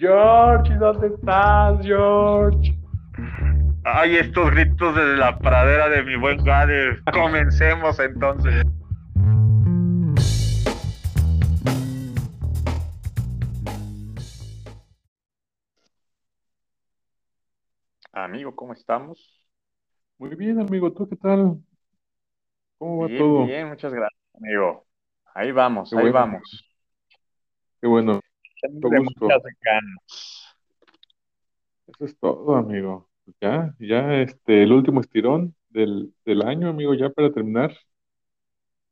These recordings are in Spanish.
George, ¿dónde estás, George? Ay, estos gritos desde la pradera de mi buen Gade. Comencemos entonces. Amigo, ¿cómo estamos? Muy bien, amigo, ¿tú qué tal? ¿Cómo va Bien, todo? bien, muchas gracias, amigo. Ahí vamos, Qué ahí bueno, vamos. qué bueno, gusto. muchas ganas. Eso es todo, amigo. Ya, ya, este, el último estirón del, del año, amigo, ya para terminar.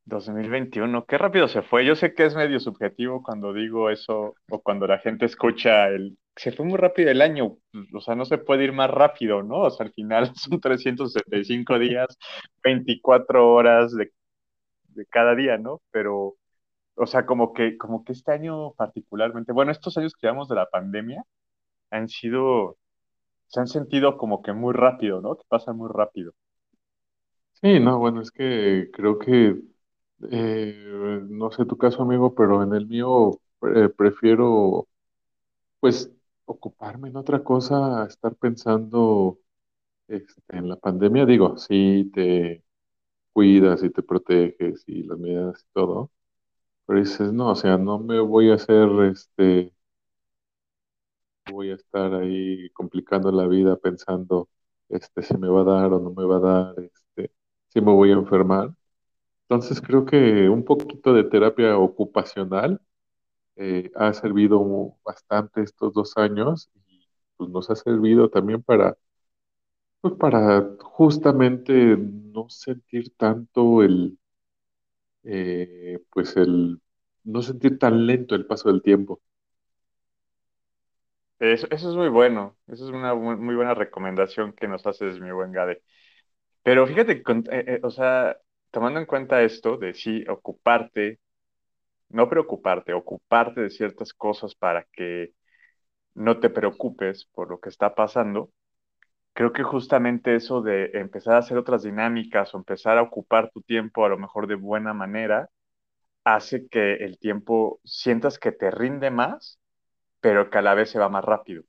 2021, qué rápido se fue. Yo sé que es medio subjetivo cuando digo eso o cuando la gente escucha el... Se fue muy rápido el año, o sea, no se puede ir más rápido, ¿no? O sea, al final son 365 días, 24 horas de, de cada día, ¿no? Pero, o sea, como que, como que este año particularmente, bueno, estos años que llevamos de la pandemia han sido, se han sentido como que muy rápido, ¿no? Que pasan muy rápido. Sí, no, bueno, es que creo que, eh, no sé tu caso, amigo, pero en el mío eh, prefiero, pues, ocuparme en otra cosa, estar pensando, este, en la pandemia. Digo, sí, te cuidas y te proteges y las medidas y todo. Pero dices, no, o sea, no me voy a hacer, este, voy a estar ahí complicando la vida pensando, este, si me va a dar o no me va a dar, este, si me voy a enfermar. Entonces creo que un poquito de terapia ocupacional eh, ha servido bastante estos dos años y pues nos ha servido también para, pues, para justamente no sentir tanto el, eh, pues el, no sentir tan lento el paso del tiempo. Eso, eso es muy bueno, eso es una muy, buena recomendación que nos haces, mi buen Gade. Pero fíjate, con- eh, eh, o sea, tomando en cuenta esto de sí ocuparte, no preocuparte, ocuparte de ciertas cosas para que no te preocupes por lo que está pasando, creo que justamente eso de empezar a hacer otras dinámicas o empezar a ocupar tu tiempo a lo mejor de buena manera, hace que el tiempo sientas que te rinde más, pero que a la vez se va más rápido.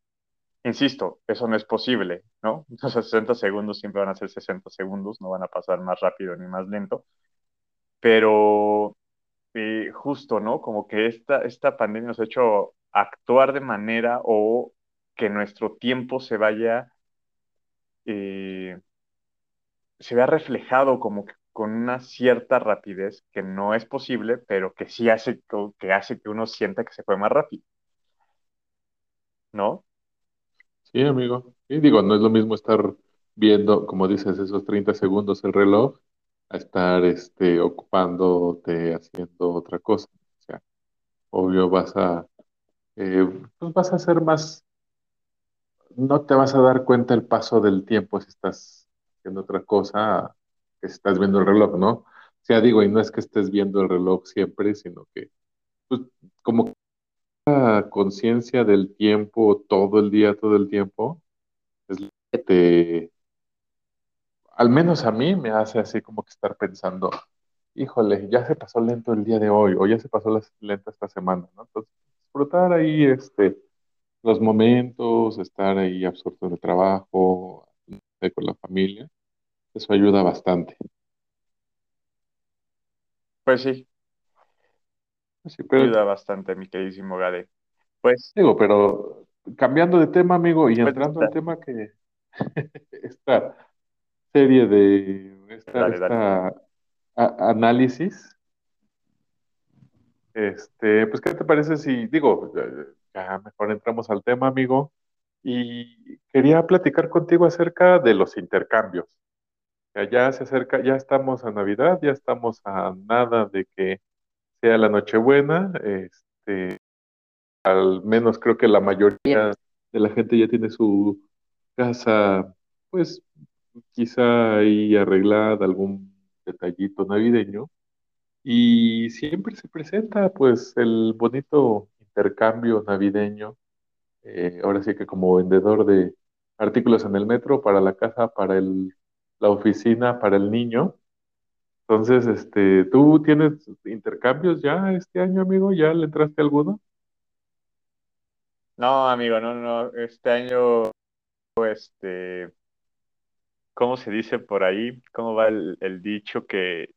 Insisto, eso no es posible, ¿no? Sea, 60 segundos siempre van a ser 60 segundos, no van a pasar más rápido ni más lento, pero eh, justo, ¿no? Como que esta, esta pandemia nos ha hecho actuar de manera o que nuestro tiempo se vaya, eh, se vea reflejado como que con una cierta rapidez que no es posible, pero que sí hace, que hace que uno sienta que se fue más rápido, ¿no? Sí, amigo. Y digo, no es lo mismo estar viendo, como dices, esos 30 segundos el reloj, a estar este, ocupándote haciendo otra cosa. O sea, obvio vas a, eh, pues vas a hacer más, no te vas a dar cuenta el paso del tiempo si estás haciendo otra cosa si estás viendo el reloj, ¿no? O sea, digo, y no es que estés viendo el reloj siempre, sino que, pues, como conciencia del tiempo todo el día, todo el tiempo, es lo que te al menos a mí me hace así como que estar pensando, híjole, ya se pasó lento el día de hoy, o ya se pasó lenta esta semana, ¿no? Entonces, disfrutar ahí este, los momentos, estar ahí absorto en el trabajo, con la familia, eso ayuda bastante. Pues sí, Pues Sí, pero ayuda bastante, mi queridísimo Gade. Pues, digo, pero cambiando de tema, amigo, y pues, entrando al tema que esta serie de esta, dale, dale. esta a- análisis Este, pues, ¿qué te parece si, digo, ya mejor entramos al tema, amigo, y quería platicar contigo acerca de los intercambios. Ya, se acerca, ya estamos a Navidad, ya estamos a nada de que sea la Nochebuena, este, al menos creo que la mayoría de la gente ya tiene su casa, pues, quizá ahí arreglada, algún detallito navideño. Y siempre se presenta pues el bonito intercambio navideño, eh, ahora sí que como vendedor de artículos en el metro, para la casa, para la oficina, para el niño. Entonces, este, ¿tú tienes intercambios ya este año, amigo? ¿Ya le entraste alguno? No, amigo, no, no. Este año, este, ¿cómo se dice por ahí? ¿Cómo va el dicho que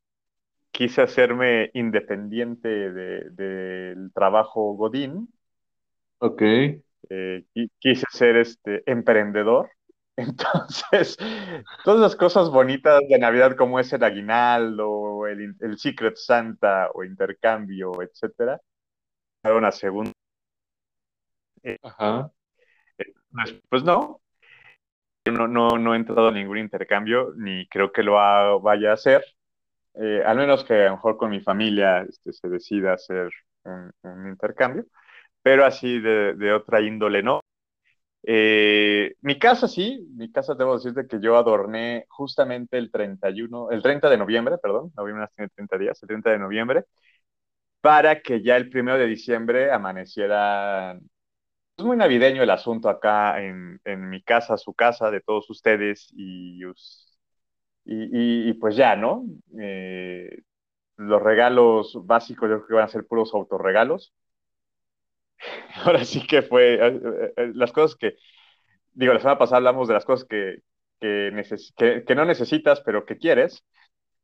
quise hacerme independiente de- del trabajo Godín? Ok, eh, qui- quise ser este emprendedor. Entonces, todas las cosas bonitas de Navidad como es el aguinaldo, el, el Secret Santa o intercambio, etcétera, fueron a segunda. eh, ajá, pues pues no, no, no, no he entrado a ningún intercambio, ni creo que lo ha- vaya a hacer, eh, al menos que a lo mejor con mi familia este, se decida hacer un, un intercambio, pero así de, de otra índole no. Eh, mi casa sí, mi casa debo decirte que yo adorné justamente el 31, el 30 de noviembre, perdón, noviembre tiene 30 días, el 30 de noviembre, para que ya el primero de diciembre amaneciera. Es muy navideño el asunto acá en, en mi casa, su casa, de todos ustedes y, y, y- y pues ya, ¿no? Eh, los regalos básicos yo creo que van a ser puros autorregalos. Ahora sí que fue eh, eh, eh, las cosas que digo, la semana pasada hablamos de las cosas que, que, que, que no necesitas, pero que quieres.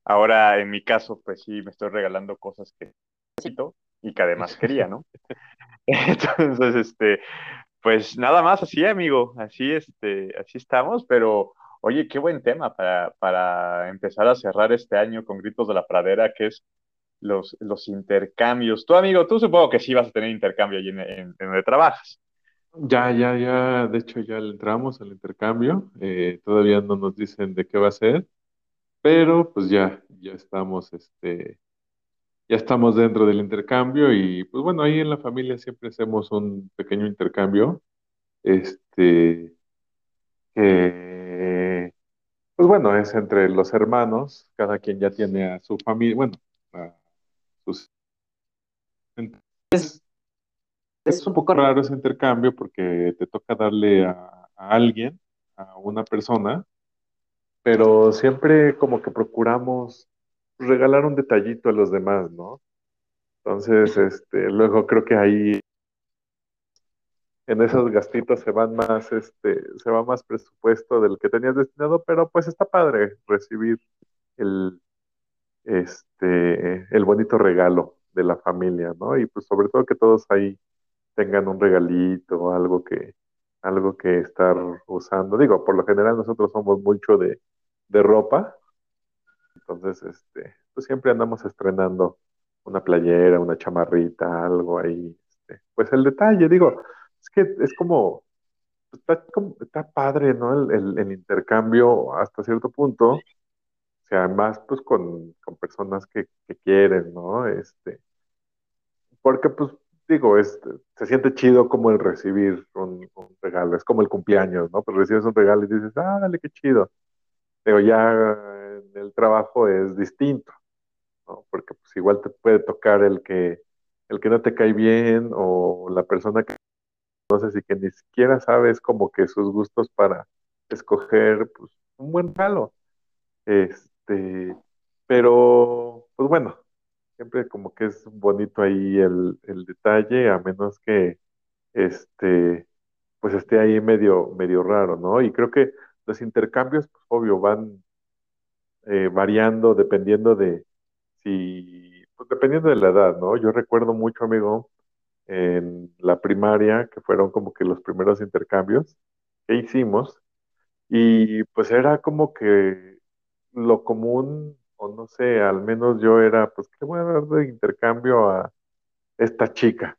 Ahora, en mi caso, pues sí, me estoy regalando cosas que necesito y que además quería, ¿no? Entonces, este, pues nada más así, amigo, así, este, así estamos, pero oye, qué buen tema para, para empezar a cerrar este año con Gritos de la Pradera, que es los, los intercambios. Tú, amigo, tú supongo que sí vas a tener intercambio allí en, donde trabajas. ya, ya, ya, de hecho ya le entramos al intercambio, eh, todavía no nos dicen de qué va a ser, pero pues ya, ya estamos, este, ya estamos dentro del intercambio y pues bueno, ahí en la familia siempre hacemos un pequeño intercambio, este, que, pues bueno, es entre los hermanos, cada quien ya tiene a su familia, bueno, a sus... Es un poco raro ese intercambio porque te toca darle a, a alguien, a una persona, pero siempre como que procuramos regalar un detallito a los demás, ¿no? Entonces, este, luego creo que ahí en esos gastitos se van más, este, se va más presupuesto del que tenías destinado, pero pues está padre recibir el, este, el bonito regalo de la familia, ¿no? Y pues sobre todo que todos ahí tengan un regalito, algo que, algo que estar usando. Digo, por lo general nosotros somos mucho de, de ropa, entonces, este, pues siempre andamos estrenando una playera, una chamarrita, algo ahí. Este, pues el detalle, digo, es que es como, está, como- está padre, ¿no? El, el- el intercambio hasta cierto punto, o sea, más pues con, con personas que, que quieren, ¿no? Este, porque pues digo, este, se siente chido como el recibir un, un regalo, es como el cumpleaños, ¿no? Pues recibes un regalo y dices, ah, dale, qué chido. Pero ya en el trabajo es distinto. ¿no? Porque pues igual te puede tocar el que, el que no te cae bien o la persona que conoces y que ni siquiera sabes como que sus gustos para escoger pues, un buen regalo. Este, pero pues bueno, siempre como que es bonito ahí el, el detalle, a menos que este, pues esté ahí medio, medio raro, ¿no? Y creo que los intercambios, pues obvio, van eh, variando dependiendo de si, pues dependiendo de la edad, ¿no? Yo recuerdo mucho, amigo, en la primaria, que fueron como que los primeros intercambios que hicimos, y pues era como que lo común, o no sé, al menos yo era, pues, ¿qué voy a dar de intercambio a esta chica?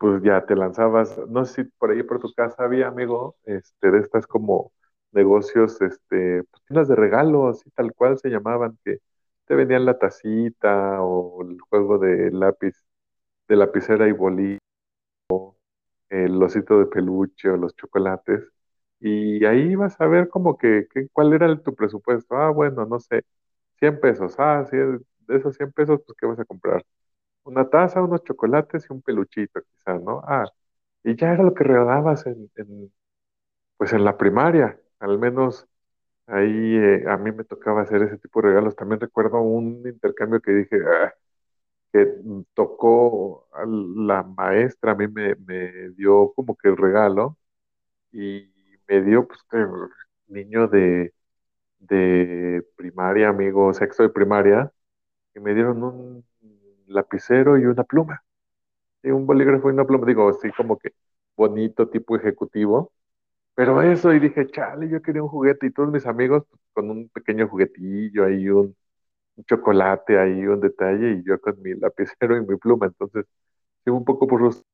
Pues ya te lanzabas, no sé si por ahí por tu casa había, amigo, este, de estas como negocios, este, pues de regalos y tal cual se llamaban, que te vendían la tacita o el juego de lápiz, de lapicera y bolígrafo, el osito de peluche o los chocolates, y ahí vas a ver como que, que cuál era el- tu presupuesto. Ah, bueno, no sé, 100 pesos. Ah, sí, de esos 100 pesos, pues, ¿qué vas a comprar? Una taza, unos chocolates y un peluchito, quizás, ¿no? Ah, y ya era lo que regalabas en, en, pues en la primaria, al menos ahí eh, a mí me tocaba hacer ese tipo de regalos. También recuerdo un intercambio que dije, "Ah", que tocó a la maestra, a mí me, me dio como que el regalo y me dio, pues, que niño de, de primaria, amigo, sexto de primaria, y me dieron un lapicero y una pluma, y un bolígrafo y una pluma, digo, así como que bonito, tipo ejecutivo, pero eso, y dije, chale, yo quería un juguete, y todos mis amigos pues, con un pequeño juguetillo ahí, un, un chocolate ahí, un detalle, y yo con mi lapicero y mi pluma, entonces, sí, un poco frustrante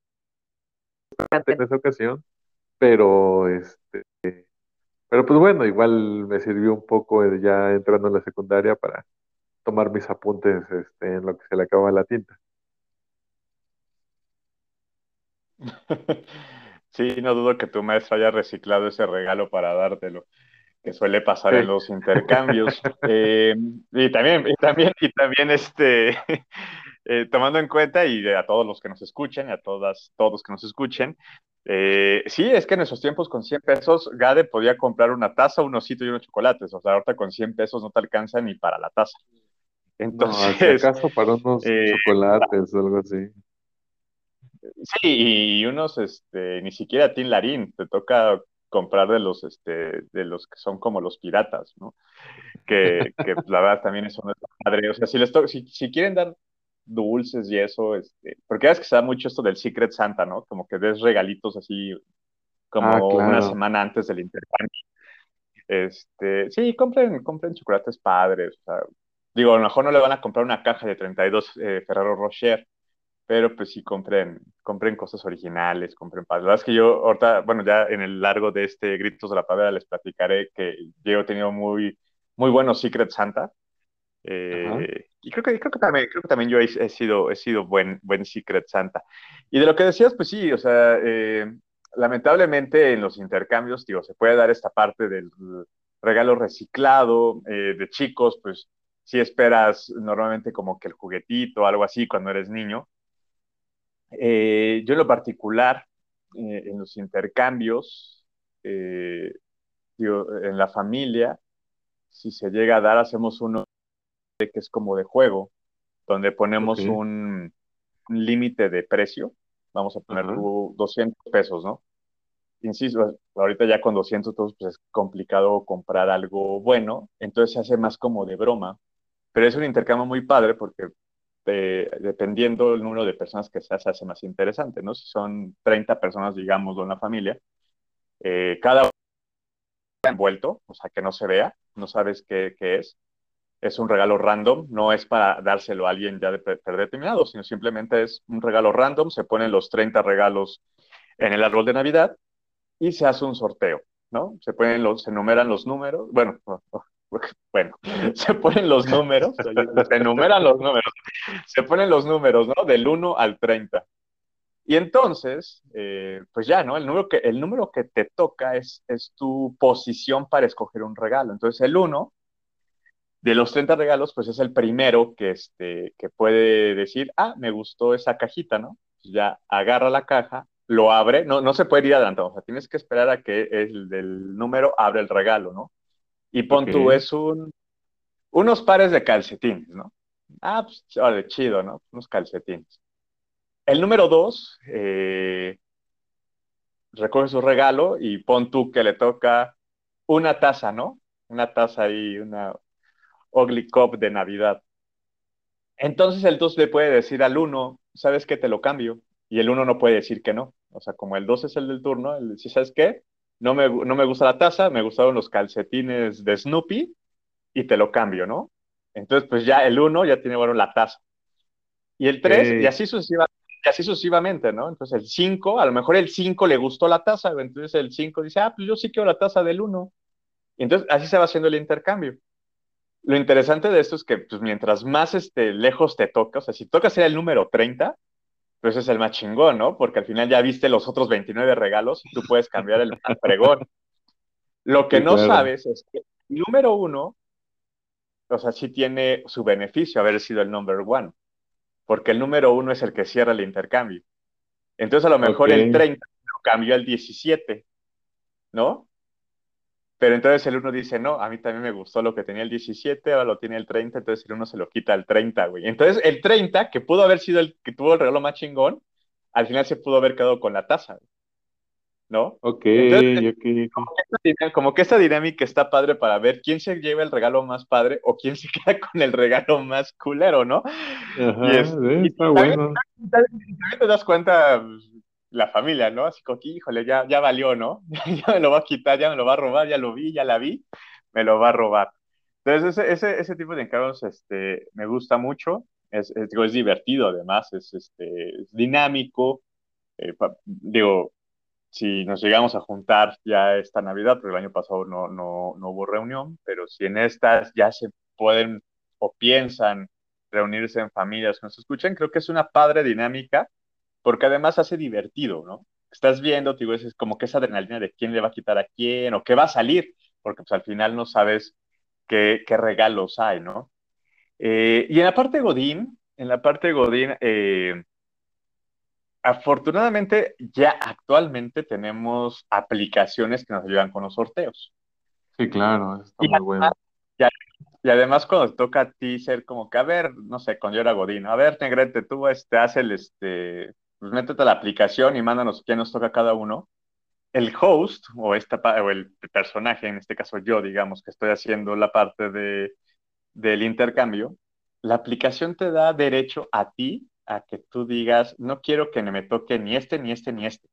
en esa ocasión, pero este, pero pues bueno, igual me sirvió un poco ya entrando en la secundaria para tomar mis apuntes este, en lo que se le acaba la tinta. Sí, no dudo que tu maestro haya reciclado ese regalo para dártelo, que suele pasar en los intercambios. Eh, y también, y también, y también este, eh, tomando en cuenta y a todos los que nos escuchen, y a todas, todos que nos escuchen, eh, sí, es que en esos tiempos con 100 pesos Gade podía comprar una taza, un osito y unos chocolates. O sea, ahorita con 100 pesos no te alcanza ni para la taza. No, Entonces, acaso para unos chocolates o algo así. Sí, y unos, este, ni siquiera Tin Larín, te toca comprar de los, este, de los que son como los piratas, ¿no? Que, que la verdad también es padre. O sea, si les si, si quieren dar dulces y eso, este, porque es que se da mucho esto del Secret Santa, ¿no? Como que des regalitos así Ah, como una claro. semana antes del intercambio. Este, sí, compren, compren chocolates padres. O sea, digo, a lo mejor no le van a comprar una caja de 32 eh, Ferrero Rocher, pero pues sí compren, compren cosas originales, compren padres. La verdad es que yo ahorita, bueno, ya en el largo de este Gritos de la Pradera les platicaré que yo he tenido muy, muy buenos Secret Santa. Eh, y creo que, creo que también, creo que también yo he, he sido, he sido buen, buen Secret Santa. Y de lo que decías, pues sí, o sea, eh, lamentablemente en los intercambios, digo, se puede dar esta parte del regalo reciclado eh, de chicos, pues si esperas normalmente como que el juguetito o algo así cuando eres niño. Eh, yo en lo particular, eh, en los intercambios, eh, digo, en la familia, si se llega a dar, hacemos uno que es como de juego, donde ponemos un, un límite de precio. Vamos a poner tú 200 pesos, ¿no? Insisto, ahorita ya con 200 pesos pues es complicado comprar algo bueno, entonces se hace más como de broma, pero es un intercambio muy padre porque dependiendo del número de personas que se hace, más interesante, ¿no? Si son 30 personas, digamos, de una familia, eh, cada uno está envuelto, o sea, que no se vea, no sabes qué, qué es. Es un regalo random, no es para dárselo a alguien ya de sino simplemente es un regalo random, se ponen los 30 regalos en el árbol de Navidad y se hace un sorteo, ¿no? Se ponen los, se enumeran los números, bueno, bueno, se ponen los números, se enumeran los números, se ponen los números, ¿no? Del uno al 30. Y entonces, eh, pues ya, ¿no? El número que, el número que te toca es, es tu posición para escoger un regalo. Entonces, el uno de los 30 regalos, pues es el primero que, este, que puede decir, ah, me gustó esa cajita, ¿no? Pues ya agarra la caja, lo abre, no, no se puede ir adelantado, o sea, tienes que esperar a que el del número abre el regalo, ¿no? Y pon tú, es un, unos pares de calcetines, ¿no? Ah, pues, vale, chido, ¿no? Unos calcetines. El número dos, eh, recoge su regalo y pon tú que le toca una taza, ¿no? Una taza ahí, una ugly cup de Navidad. Entonces el 2 le puede decir al uno, ¿sabes qué? Te lo cambio. Y el uno no puede decir que no. O sea, como el 2 es el del turno, él dice, ¿sabes qué? No me, no me gusta la taza, me gustaron los calcetines de Snoopy y te lo cambio, ¿no? Entonces, pues ya el uno ya tiene, bueno, la taza. Y el 3 y así sucesivamente, y así sucesivamente, ¿no? Entonces el 5 a lo mejor el 5 le gustó la taza, entonces el 5 dice, ah, pues yo sí quiero la taza del uno Y entonces así se va haciendo el intercambio. Lo interesante de esto es que pues, mientras más este, lejos te toca, o sea, si toca ser el número 30, pues es el más chingón, ¿no? Porque al final ya viste los otros 29 regalos y tú puedes cambiar el más fregón. Lo que Sí, no claro. sabes es que el número uno, o sea, sí tiene su beneficio haber sido el number one, porque el número uno es el que cierra el intercambio. Entonces a lo mejor el 30 lo cambió al 17, ¿no? Pero entonces el uno dice, no, a mí también me gustó lo que tenía el 17, ahora lo tiene el 30, entonces el uno se lo quita al 30, güey. Entonces el 30, que pudo haber sido el que tuvo el regalo más chingón, al final se pudo haber quedado con la taza, ¿no? Ok, Entonces, ok, ok. como que, como que esta dinámica está padre para ver quién se lleva el regalo más padre o quién se queda con el regalo más culero, ¿no? Y, Ajá, es, eh, y está también, bueno. también te das cuenta pues, la familia, ¿no? Así como híjole, ya, ya valió, ¿no? Ya me lo va a quitar, ya me lo va a robar, ya lo vi, ya la vi, me lo va a robar. Entonces, ese, ese, ese tipo de encargos este, me gusta mucho. Es, digo, es divertido, además, es, este, es dinámico. Eh, digo, si nos llegamos a juntar ya esta Navidad, porque el año pasado no, no, no hubo reunión, pero si en estas ya se pueden o piensan reunirse en familias que nos escuchen, creo que es una padre dinámica, porque además hace divertido, ¿no? Estás viendo, te digo, es como que esa adrenalina de quién le va a quitar a quién o qué va a salir, porque pues al final no sabes qué, qué regalos hay, ¿no? Eh, y en la parte Godín, en la parte Godín, eh, Afortunadamente, ya actualmente tenemos aplicaciones que nos ayudan con los sorteos. Sí, claro, está Y muy además, bueno. y además cuando te toca a ti ser como que, a ver, no sé, cuando yo era Godín, a ver, Negrete, tú este, haz el, este, pues métete a la aplicación y mándanos quién nos toca cada uno. El host o, esta, o el personaje, en este caso yo, digamos, que estoy haciendo la parte de, del intercambio, la aplicación te da derecho a ti a que tú digas, no quiero que me toque ni este, ni este, ni este.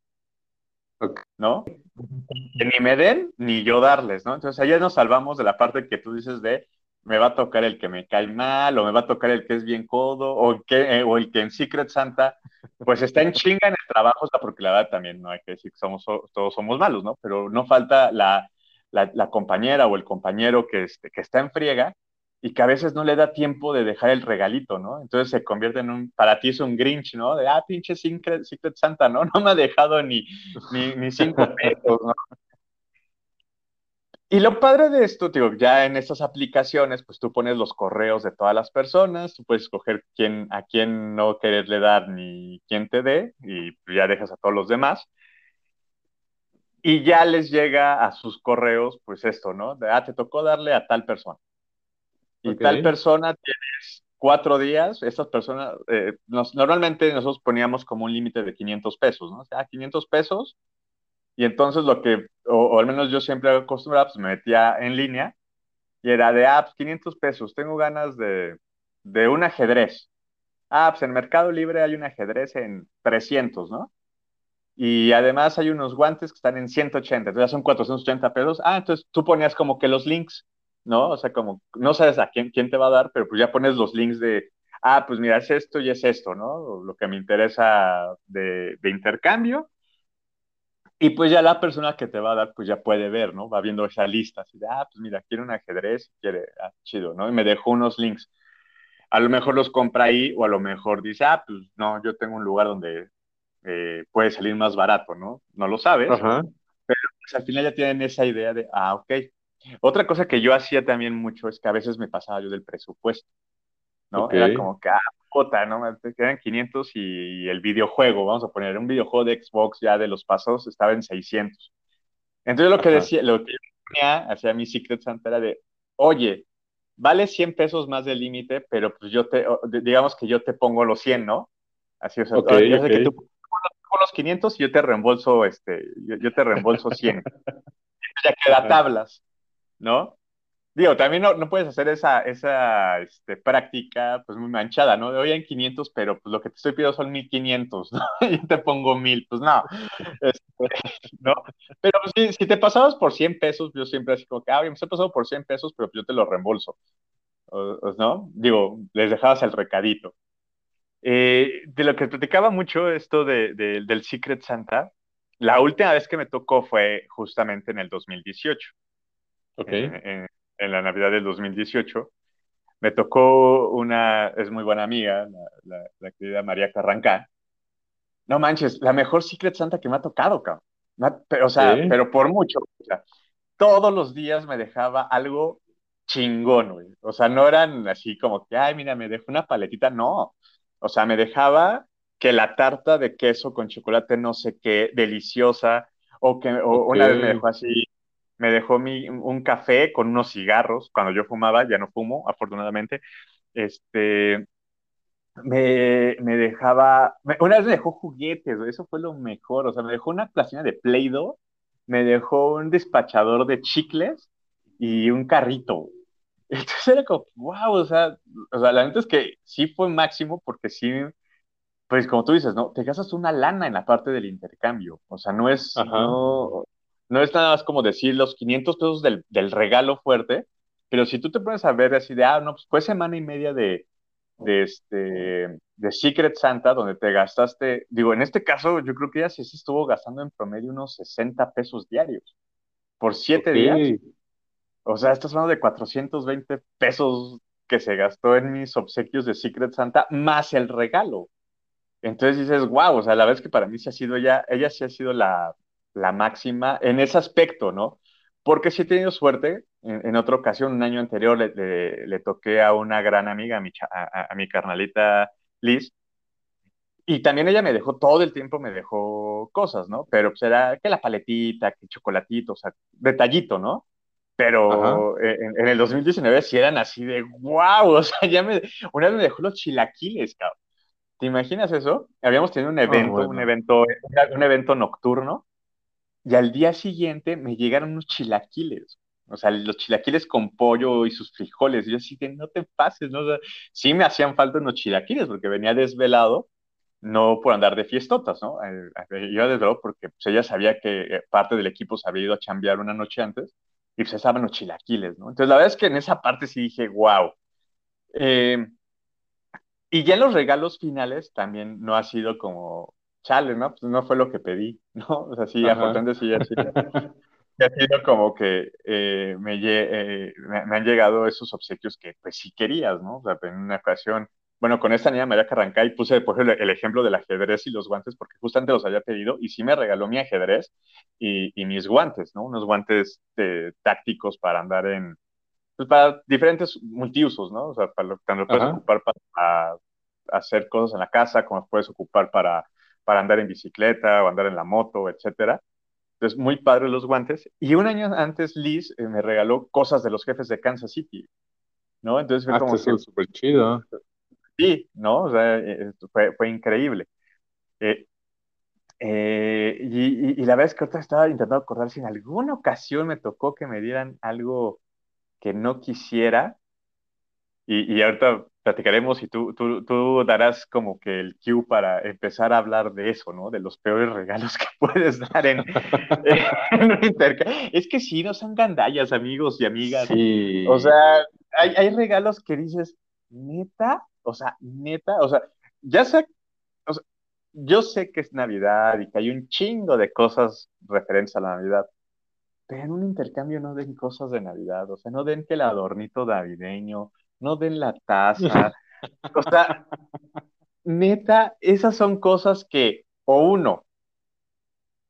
Ok, ¿no? Que ni me den, ni yo darles, ¿no? Entonces, allá nos salvamos de la parte que tú dices de me va a tocar el que me cae mal, o me va a tocar el que es bien codo, o que, eh, o el que en Secret Santa, pues está en chinga en el trabajo, o porque la verdad también no hay que decir que somos, todos somos malos, ¿no? Pero no falta la, la, la compañera o el compañero que, este, que está en friega y que a veces no le da tiempo de dejar el regalito, ¿no? Entonces se convierte en un, para ti es un Grinch, ¿no? De, ah, pinche Secret, Secret Santa, ¿no? No me ha dejado ni, ni, ni cinco pesos, ¿no? Y lo padre de esto, digo, ya en estas aplicaciones, pues tú pones los correos de todas las personas, tú puedes escoger quién, a quién no quererle dar ni quién te dé, y ya dejas a todos los demás. Y ya les llega a sus correos, pues esto, ¿no? De, ah, te tocó darle a tal persona. Y tal persona tienes cuatro días, estas personas, eh, nos, normalmente nosotros poníamos como un límite de 500 pesos, ¿no? O sea, 500 pesos, y entonces lo que, o, al menos yo siempre acostumbraba, pues me metía en línea, y era de, ah, pues 500 pesos, tengo ganas de, de un ajedrez. Ah, pues en Mercado Libre hay un ajedrez en 300, ¿no? Y además hay unos guantes que están en 180, entonces son 480 pesos. Ah, entonces tú ponías como que los links, ¿no? O sea, como no sabes a quién, quién te va a dar, pero pues ya pones los links de, ah, pues mira, es esto y es esto, ¿no? Lo que me interesa de, de intercambio. Y pues ya la persona que te va a dar, pues ya puede ver, ¿no? Va viendo esa lista, así de, ah, pues mira, quiere un ajedrez, quiere, ah, chido, ¿no? Y me dejó unos links. A lo mejor los compra ahí o a lo mejor dice, ah, pues no, yo tengo un lugar donde eh, puede salir más barato, ¿no? No lo sabes, ajá, pues al final ya tienen esa idea de, ah, ok. Otra cosa que yo hacía también mucho es que a veces me pasaba yo del presupuesto, ¿no? ok, Era como que, ah, puta, ¿no? Me quedan 500 y el videojuego, vamos a poner, un videojuego de Xbox ya de los pasos estaba en 600. Entonces lo que ajá, decía, lo que yo ponía hacia mi Secret Santa era de, oye, vale 100 pesos más del límite, pero pues yo te, digamos que yo te pongo los 100, ¿no? Así, o sea, ok, ya ok. sé que tú pones los 500 y yo te reembolso, este, yo, yo te reembolso 100. Ya queda Ajá, tablas, ¿no? Digo, también no, no puedes hacer esa, esa este, práctica pues muy manchada, ¿no? De hoy en 500, pero pues lo que te estoy pidiendo son 1500, ¿no? Y te pongo 1000, pues no, este, ¿no? Pero pues, si, si te pasabas por 100 pesos, yo siempre así como que, ah, oye, me estoy pasando por 100 pesos, pero yo te lo reembolso, ¿no? Digo, les dejabas el recadito. Eh, de lo que platicaba mucho esto de, de- del Secret Santa, la última vez que me tocó fue justamente en el 2018, ok, en, en- en la Navidad del 2018. Me tocó una, es muy buena amiga, la, la- la querida María Carrancá. No manches, la mejor Secret Santa que me ha tocado, cabrón. O sea, pero por mucho. O sea, todos los días me dejaba algo chingón, güey. O sea, no eran así como que, ay, mira, me dejó una paletita. No. O sea, me dejaba que la tarta de queso con chocolate no sé qué, deliciosa, o que o una vez me dejó así me dejó mi, un café con unos cigarros, cuando yo fumaba, ya no fumo, afortunadamente, este, me, me dejaba, una vez me dejó juguetes, eso fue lo mejor, o sea, me dejó una plastilina de Play-Doh, me dejó un despachador de chicles y un carrito. Entonces era como, wow, o sea, o sea, la neta es que sí fue máximo porque sí, pues como tú dices, ¿no? Te gastas una lana en la parte del intercambio, o sea, no es, no, no es nada más como decir los 500 pesos del, del regalo fuerte, pero si tú te pones a ver así de, ah, no, pues fue semana y media de, de, este, de Secret Santa, donde te gastaste, digo, en este caso yo creo que ella sí se estuvo gastando en promedio unos 60 pesos diarios por siete ok, días. O sea, estás hablando de 420 pesos que se gastó en mis obsequios de Secret Santa, más el regalo. Entonces dices, wow, o sea, la es que para mí sí ha sido ella, ella sí ha sido la, la máxima en ese aspecto, ¿no? Porque sí he tenido suerte. En, en otra ocasión, un año anterior, le, le, le, toqué a una gran amiga, a mi, a, a mi carnalita Liz, y también ella me dejó todo el tiempo, me dejó cosas, ¿no? Pero pues era que la paletita, que chocolatito, o sea, detallito, ¿no? Pero en, en el 2019 sí eran así de wow, o sea, ya me, una vez me dejó los chilaquiles, cabrón. ¿Te imaginas eso? Habíamos tenido un ah, evento, un bueno, evento, un evento nocturno, y al día siguiente me llegaron unos chilaquiles. O sea, los chilaquiles con pollo y sus frijoles. Yo así de, no te pases, ¿no? Sí me hacían falta unos chilaquiles porque venía desvelado, no por andar de fiestotas, ¿no? Eh, eh, iba desvelado porque pues, ella sabía que eh, parte del equipo se había ido a chambear una noche antes y pues estaban los chilaquiles, ¿no? Entonces, la verdad es que en esa parte sí dije, wow. Eh, y ya en los regalos finales también no ha sido como, chale, ¿no? Pues no fue lo que pedí, ¿no? O sea, sí, afortunadamente sí, ya sí, ya ha sido como que eh, me, eh, me, me, han llegado esos obsequios que pues sí querías, ¿no? O sea, en una ocasión, bueno, con esta niña María Carrancay puse, por ejemplo, el ejemplo del ajedrez y los guantes, porque justamente los había pedido y sí me regaló mi ajedrez y, y mis guantes, ¿no? Unos guantes eh, tácticos para andar en, pues para diferentes multiusos, ¿no? O sea, para lo, tanto lo puedes ajá, ocupar para, para hacer cosas en la casa, como puedes ocupar para, para andar en bicicleta o andar en la moto, etcétera. Entonces, muy padre los guantes. Y un año antes, Liz eh, me regaló cosas de los jefes de Kansas City, ¿no? Entonces fue ah, como que, eso es súper chido, sí, ¿no? O sea, eh, fue, fue increíble. Eh, eh, y, y, y, la verdad es que ahorita estaba intentando acordar si en alguna ocasión me tocó que me dieran algo que no quisiera. Y, y ahorita platicaremos y tú, tú, tú darás como que el cue para empezar a hablar de eso, ¿no? De los peores regalos que puedes dar en, en un intercambio. Es que sí, no son gandallas, amigos y amigas. O sea, sí, hay, hay regalos que dices, neta, o sea, neta, o sea, ya sé, o sea, yo sé que es Navidad y que hay un chingo de cosas referentes a la Navidad, pero en un intercambio no den cosas de Navidad, o sea, no den que el adornito navideño, no den la taza, o sea, neta, esas son cosas que, o uno,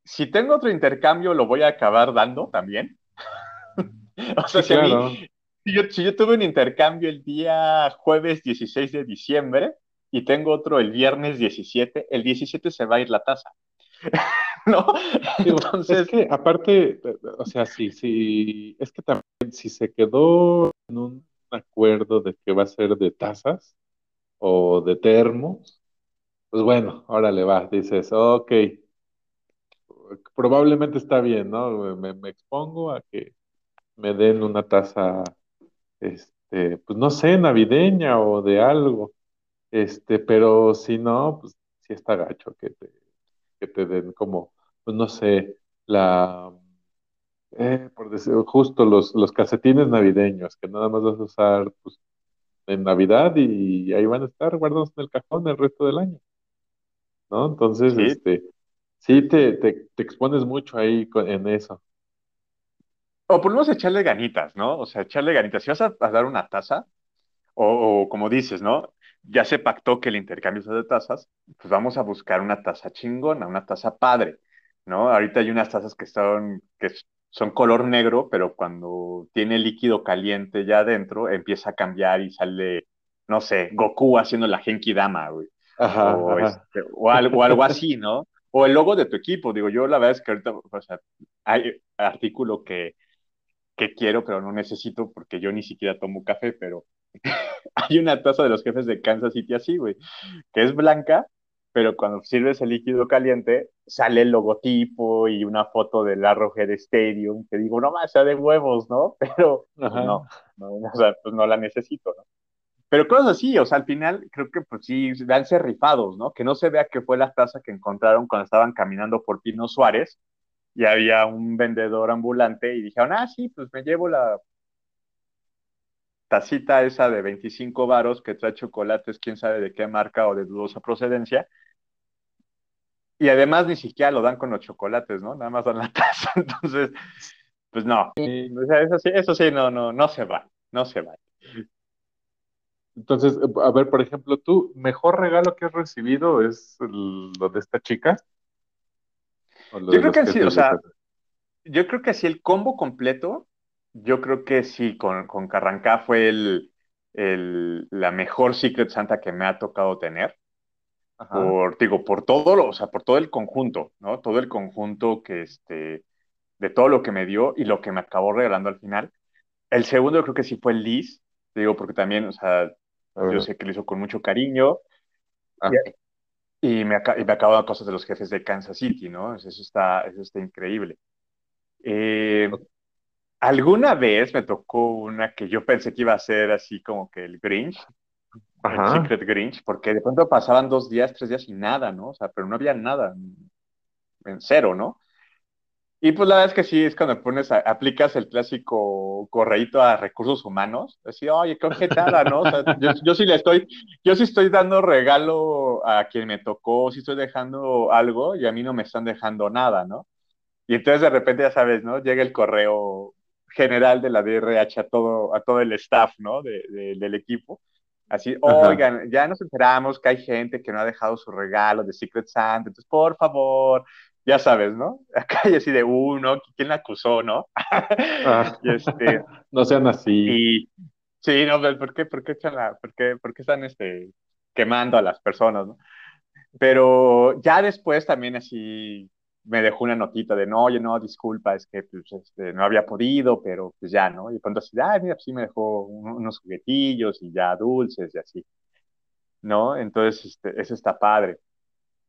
si tengo otro intercambio, lo voy a acabar dando también. O sea, sí, si a mí, claro, si yo, si yo tuve un intercambio el día jueves 16 de diciembre y tengo otro el viernes 17, el 17 se va a ir la tasa, ¿no? Digo, es Entonces, que aparte, o sea, sí, sí, es que también si se quedó en un acuerdo de que va a ser de tazas o de termos, pues bueno, órale va, dices, ok, probablemente está bien, ¿no? Me, expongo a que me den una taza, este, pues no sé, navideña o de algo, este, pero si no, pues sí está gacho que te, que te den como, pues no sé, la Eh, por decir, justo los, los calcetines navideños, que nada más vas a usar pues, en Navidad y ahí van a estar guardados en el cajón el resto del año, ¿no? Entonces, sí, este, sí te, te, te expones mucho ahí con- en eso. o por lo menos echarle ganitas, ¿no? O sea, echarle ganitas. Si vas a, a dar una taza, o, o, como dices, ¿no? Ya se pactó que el intercambio sea de tazas, pues vamos a buscar una taza chingona, una taza padre, ¿no? Ahorita hay unas tazas que son, que son color negro, pero cuando tiene líquido caliente ya adentro, empieza a cambiar y sale, no sé, Goku haciendo la Genki Dama, güey. Ajá, O, ajá. este, o, algo, algo así, ¿no? O el logo de tu equipo. Digo, yo la verdad es que ahorita, o sea, hay artículo que que quiero, pero no necesito porque yo ni siquiera tomo café, pero hay una taza de los jefes de Kansas City así, güey, que es blanca, pero cuando sirves el líquido caliente, sale el logotipo y una foto del Arrowhead Stadium, que digo, no más, sea de huevos, ¿no? Pero pues, no, no, o sea, pues no la necesito, ¿no? Pero cosas así, o sea, al final creo que pues sí, véanse rifados, ¿no? Que no se vea que fue la taza que encontraron cuando estaban caminando por Pino Suárez y había un vendedor ambulante y dijeron, ah, sí, pues me llevo la tacita esa de 25 varos que trae chocolates, quién sabe de qué marca o de dudosa procedencia. Y además ni siquiera lo dan con los chocolates, ¿no? Nada más dan la taza. Entonces, pues no. eso sí, eso sí, no, no, no se va, no se va. Entonces, a ver, por ejemplo, tú, mejor regalo que has recibido es lo de esta chica. Yo creo que sí, o sea, yo creo que sí, el combo completo yo creo que sí, con, con Carrancá fue el, el, la mejor Secret Santa que me ha tocado tener. Por, digo, por todo lo, o sea, por todo el conjunto, ¿no? Todo el conjunto que, este, de todo lo que me dio y lo que me acabó regalando al final. El segundo yo creo que sí fue Liz, digo, porque también, o sea, yo sé que lo hizo con mucho cariño. Ah. Y, me, y me acabó cosas de los jefes de Kansas City, ¿no? Eso está, eso está increíble. Eh, Alguna vez me tocó una que yo pensé que iba a ser así como que el Grinch, el Secret Grinch, porque de pronto pasaban dos días, tres días y nada, ¿no? O sea, pero no había nada, en cero, ¿no? Y pues la verdad es que sí, es cuando pones, aplicas el clásico correíto a recursos humanos, así, oye, qué objetada, ¿no? O sea, yo, yo, sí le estoy, yo sí estoy dando regalo a quien me tocó, sí estoy dejando algo y a mí no me están dejando nada, ¿no? Y entonces de repente, ya sabes, ¿no? Llega el correo general de la DRH a todo, a todo el staff, ¿no? De, del equipo. Así, oigan, ya nos enteramos que hay gente que no ha dejado su regalo de Secret Santa, entonces, por favor, ya sabes, ¿no? Acá hay así de uno, ¿quién la acusó, no? Ah. y este, no sean así. Y, sí, no, ¿por qué, por qué, por qué, por qué están este, quemando a las personas, no? Pero ya después también así, me dejó una notita de, no, oye, no, disculpa, es que pues, este, no había podido, pero pues ya, ¿no? Y cuando así, ah, mira, pues sí me dejó unos juguetillos y ya dulces y así, ¿no? Entonces, este, eso está padre.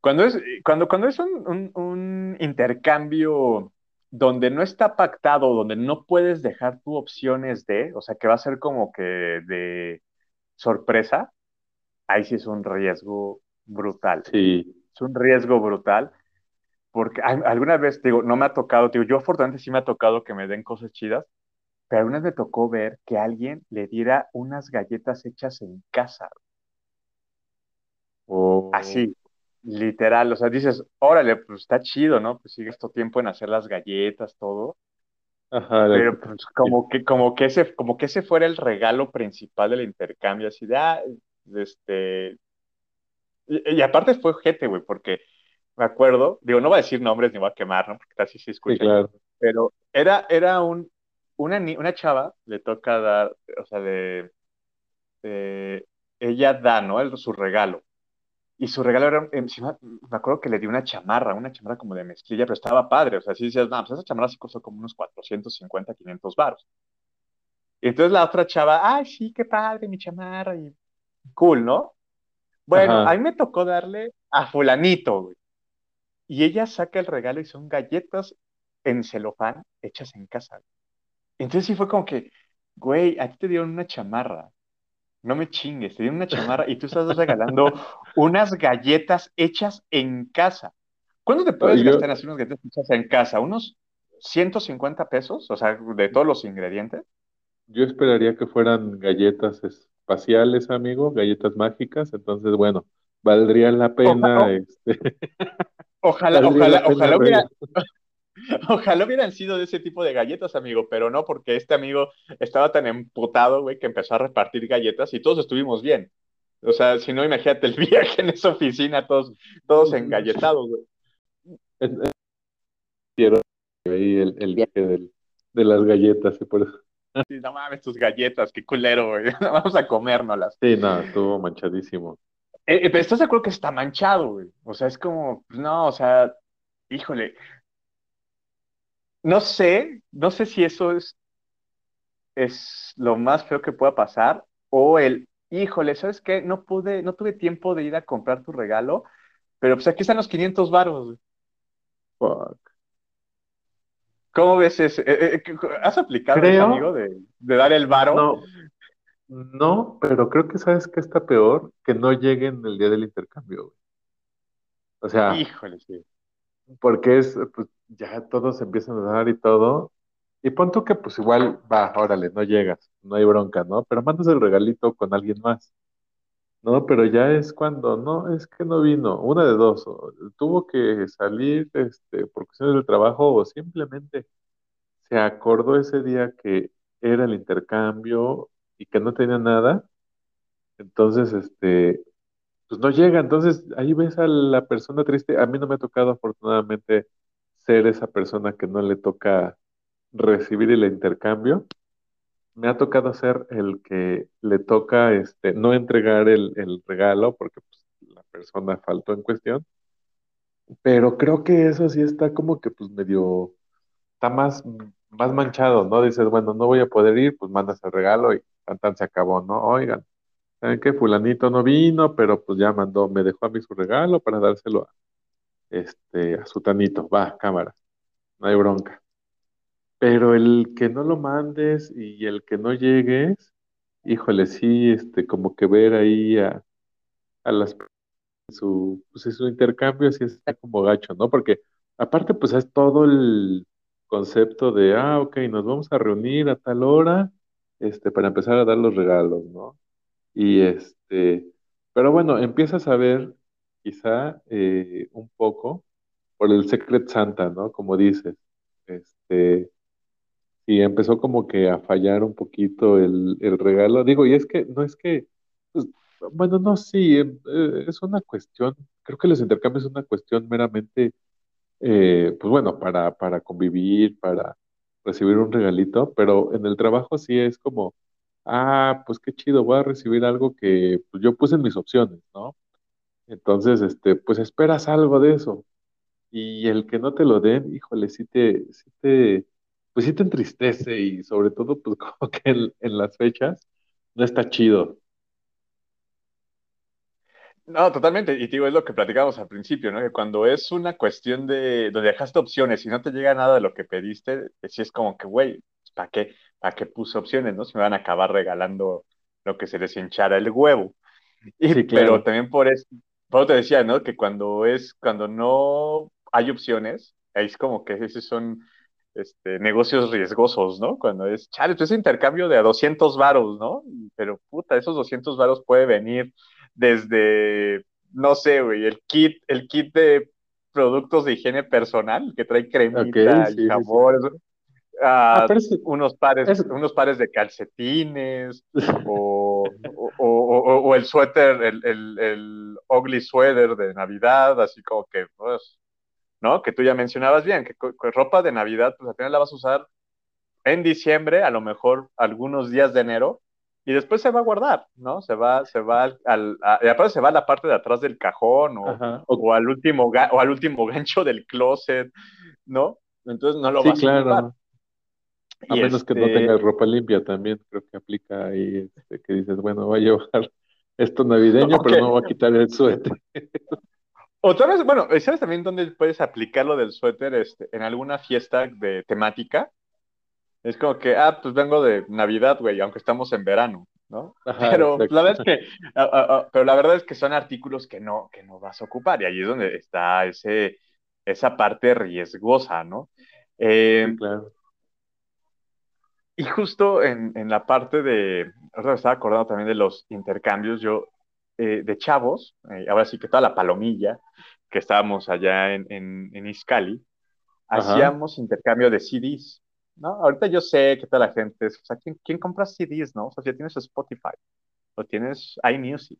Cuando es, cuando, cuando es un, un, intercambio donde no está pactado, donde no puedes dejar tu opciones de, o sea, que va a ser como que de sorpresa, ahí sí es un riesgo brutal. Sí. Es un riesgo brutal porque alguna vez, digo, no me ha tocado, digo, yo afortunadamente sí me ha tocado que me den cosas chidas, pero alguna vez me tocó ver que alguien le diera unas galletas hechas en casa. o Así, literal, o sea, dices, órale, pues está chido, ¿no? Pues sigue esto tiempo en hacer las galletas, todo. Ajá, pero pues como que, como que ese, como que ese fuera el regalo principal del intercambio, así de, ah, este, y, y aparte fue gente, güey, porque me acuerdo, digo, no voy a decir nombres ni voy a quemar, ¿no? Porque casi se escucha. claro. Pero era, era un, una, una chava, le toca dar, o sea, de, ella da, ¿no? su regalo. Y su regalo era, encima, me acuerdo que le dio una chamarra, una chamarra como de mezclilla, pero estaba padre. O sea, sí decías, no, pues esa chamarra sí costó como unos 450, 500 baros. Y entonces la otra chava, ay, sí, qué padre, mi chamarra, y cool, ¿no? Bueno, a mí me tocó darle a fulanito, güey y ella saca el regalo y son galletas en celofán hechas en casa. Entonces sí fue como que, güey, a ti te dieron una chamarra. No me chingues, te dieron una chamarra y tú estás regalando unas galletas hechas en casa. ¿Cuándo te puedes gastar así unas galletas hechas en casa? ¿Unos 150 pesos? O sea, de todos los ingredientes. Yo esperaría que fueran galletas espaciales, amigo, galletas mágicas. Entonces, bueno, valdría la pena. Este... Ojalá, ojalá, ojalá hubiera, Ojalá hubieran sido de ese tipo de galletas, amigo, pero no, porque este amigo estaba tan emputado, güey, que empezó a repartir galletas y todos estuvimos bien. O sea, si no, imagínate el viaje en esa oficina, todos, todos engalletados, güey. Quiero ahí el, el viaje de las galletas, y por eso. Sí, no mames, tus galletas, qué culero, güey. Vamos a comérnoslas. Sí, no, estuvo manchadísimo. Eh, eh, pero estás de acuerdo que está manchado, güey. O sea, es como, pues, no, o sea, híjole. No sé, no sé si eso es es lo más feo que pueda pasar, o el, híjole, ¿sabes qué? No pude, no tuve tiempo de ir a comprar tu regalo, pero pues aquí están los 500 varos. Fuck. ¿Cómo ves ese? Eh, eh, ¿Has aplicado amigo, de, de dar el varo? no, no, pero creo que sabes que está peor que no lleguen el día del intercambio, güey. O sea, Híjole, sí. porque es, pues ya todos empiezan a dar y todo. Y pon tú que pues igual, va, órale, no llegas, no hay bronca, ¿no? Pero mandas el regalito con alguien más, ¿no? Pero ya es cuando, no, es que no vino, una de dos, o tuvo que salir, este, por cuestiones del trabajo o simplemente se acordó ese día que era el intercambio y que no tenía nada, entonces, este, pues no llega, entonces ahí ves a la persona triste. A mí no me ha tocado afortunadamente ser esa persona que no le toca recibir el intercambio. Me ha tocado ser el que le toca, este, no entregar el, el regalo porque pues, la persona faltó en cuestión, pero creo que eso sí está como que pues medio, está más, más manchado, ¿no? Dices, bueno, no voy a poder ir, pues mandas el regalo y tan se acabó, ¿no? Oigan. ¿Saben qué? Fulanito no vino, pero pues ya mandó, me dejó a mí su regalo para dárselo a, este, a su tanito. Va, cámara, no hay bronca. Pero el que no lo mandes y el que no llegues, híjole, sí, este, como que ver ahí a, a las su, pues es su intercambio, así está como gacho, ¿no? Porque aparte, pues es todo el concepto de, ah, ok, nos vamos a reunir a tal hora, este, para empezar a dar los regalos, ¿no? Y este, pero bueno, empiezas a ver quizá eh, un poco por el Secret Santa, ¿no? Como dices, este, y empezó como que a fallar un poquito el, el regalo. Digo, y es que no es que, pues, bueno, no, sí, em, eh, es una cuestión, creo que los intercambios es una cuestión meramente, eh, pues bueno, para, para convivir, para recibir un regalito, pero en el trabajo sí es como ah, pues qué chido, voy a recibir algo que pues, yo puse en mis opciones, ¿no? Entonces, este, pues esperas algo de eso. Y el que no te lo den, híjole, sí te, sí te, pues sí te entristece y sobre todo, pues como que en, en las fechas no está chido. No, totalmente. Y te digo, es lo que platicábamos al principio, ¿no? Que cuando es una cuestión de donde dejaste opciones y no te llega nada de lo que pediste, sí es como que, güey, ¿para qué? ¿Para qué puse opciones, no? Se me van a acabar regalando lo que se les hinchara el huevo. Y, Sí, pero claro. también por eso, por eso te decía, ¿no? Que cuando es, cuando no hay opciones, es como que esos son este, negocios riesgosos, ¿no? Cuando es, chale, pues es intercambio de a 200 varos, ¿no? Pero puta, esos 200 varos puede venir desde, no sé, güey, el kit, el kit de productos de higiene personal que trae cremita y sí, sí, sí. jabón, Ah, a pero es, unos pares, es, unos pares de calcetines o, o, o- o el suéter, el, el, el ugly sweater de Navidad, así como que, pues, ¿no? Que tú ya mencionabas bien, que, que ropa de Navidad, pues al final la vas a usar en diciembre, a lo mejor algunos días de enero, y después se va a guardar, ¿no? Se va, se va al, al- a- y aparte se va a la parte de atrás del cajón o, ajá, o- o al último, o al último gancho del closet, ¿no? Entonces no lo sí, vas a ocupar. A Y menos que no este, tengas ropa limpia también, creo que aplica ahí, este, que dices, bueno, voy a llevar esto navideño, pero no voy a quitar el suéter. O tal vez, bueno, ¿sabes también dónde puedes aplicar lo del suéter? Este, en alguna fiesta de temática. Es como que, ah, pues vengo de Navidad, güey, aunque estamos en verano, ¿no? Ajá, Pero la verdad es que, ah, ah, ah, pero la verdad es que son artículos que no, que no vas a ocupar. Y ahí es donde está ese, esa parte riesgosa, ¿no? Sí, Eh, claro. y justo en, en la parte de, ahora me estaba acordando también de los intercambios, yo, eh, de chavos, eh, ahora sí que toda la palomilla, que estábamos allá en, en, en Izcali, Ajá, hacíamos intercambio de CDs, ¿no? Ahorita yo sé que toda la gente es, o sea, ¿quién, quién compra CDs, no? O sea, ya tienes Spotify o tienes iMusic.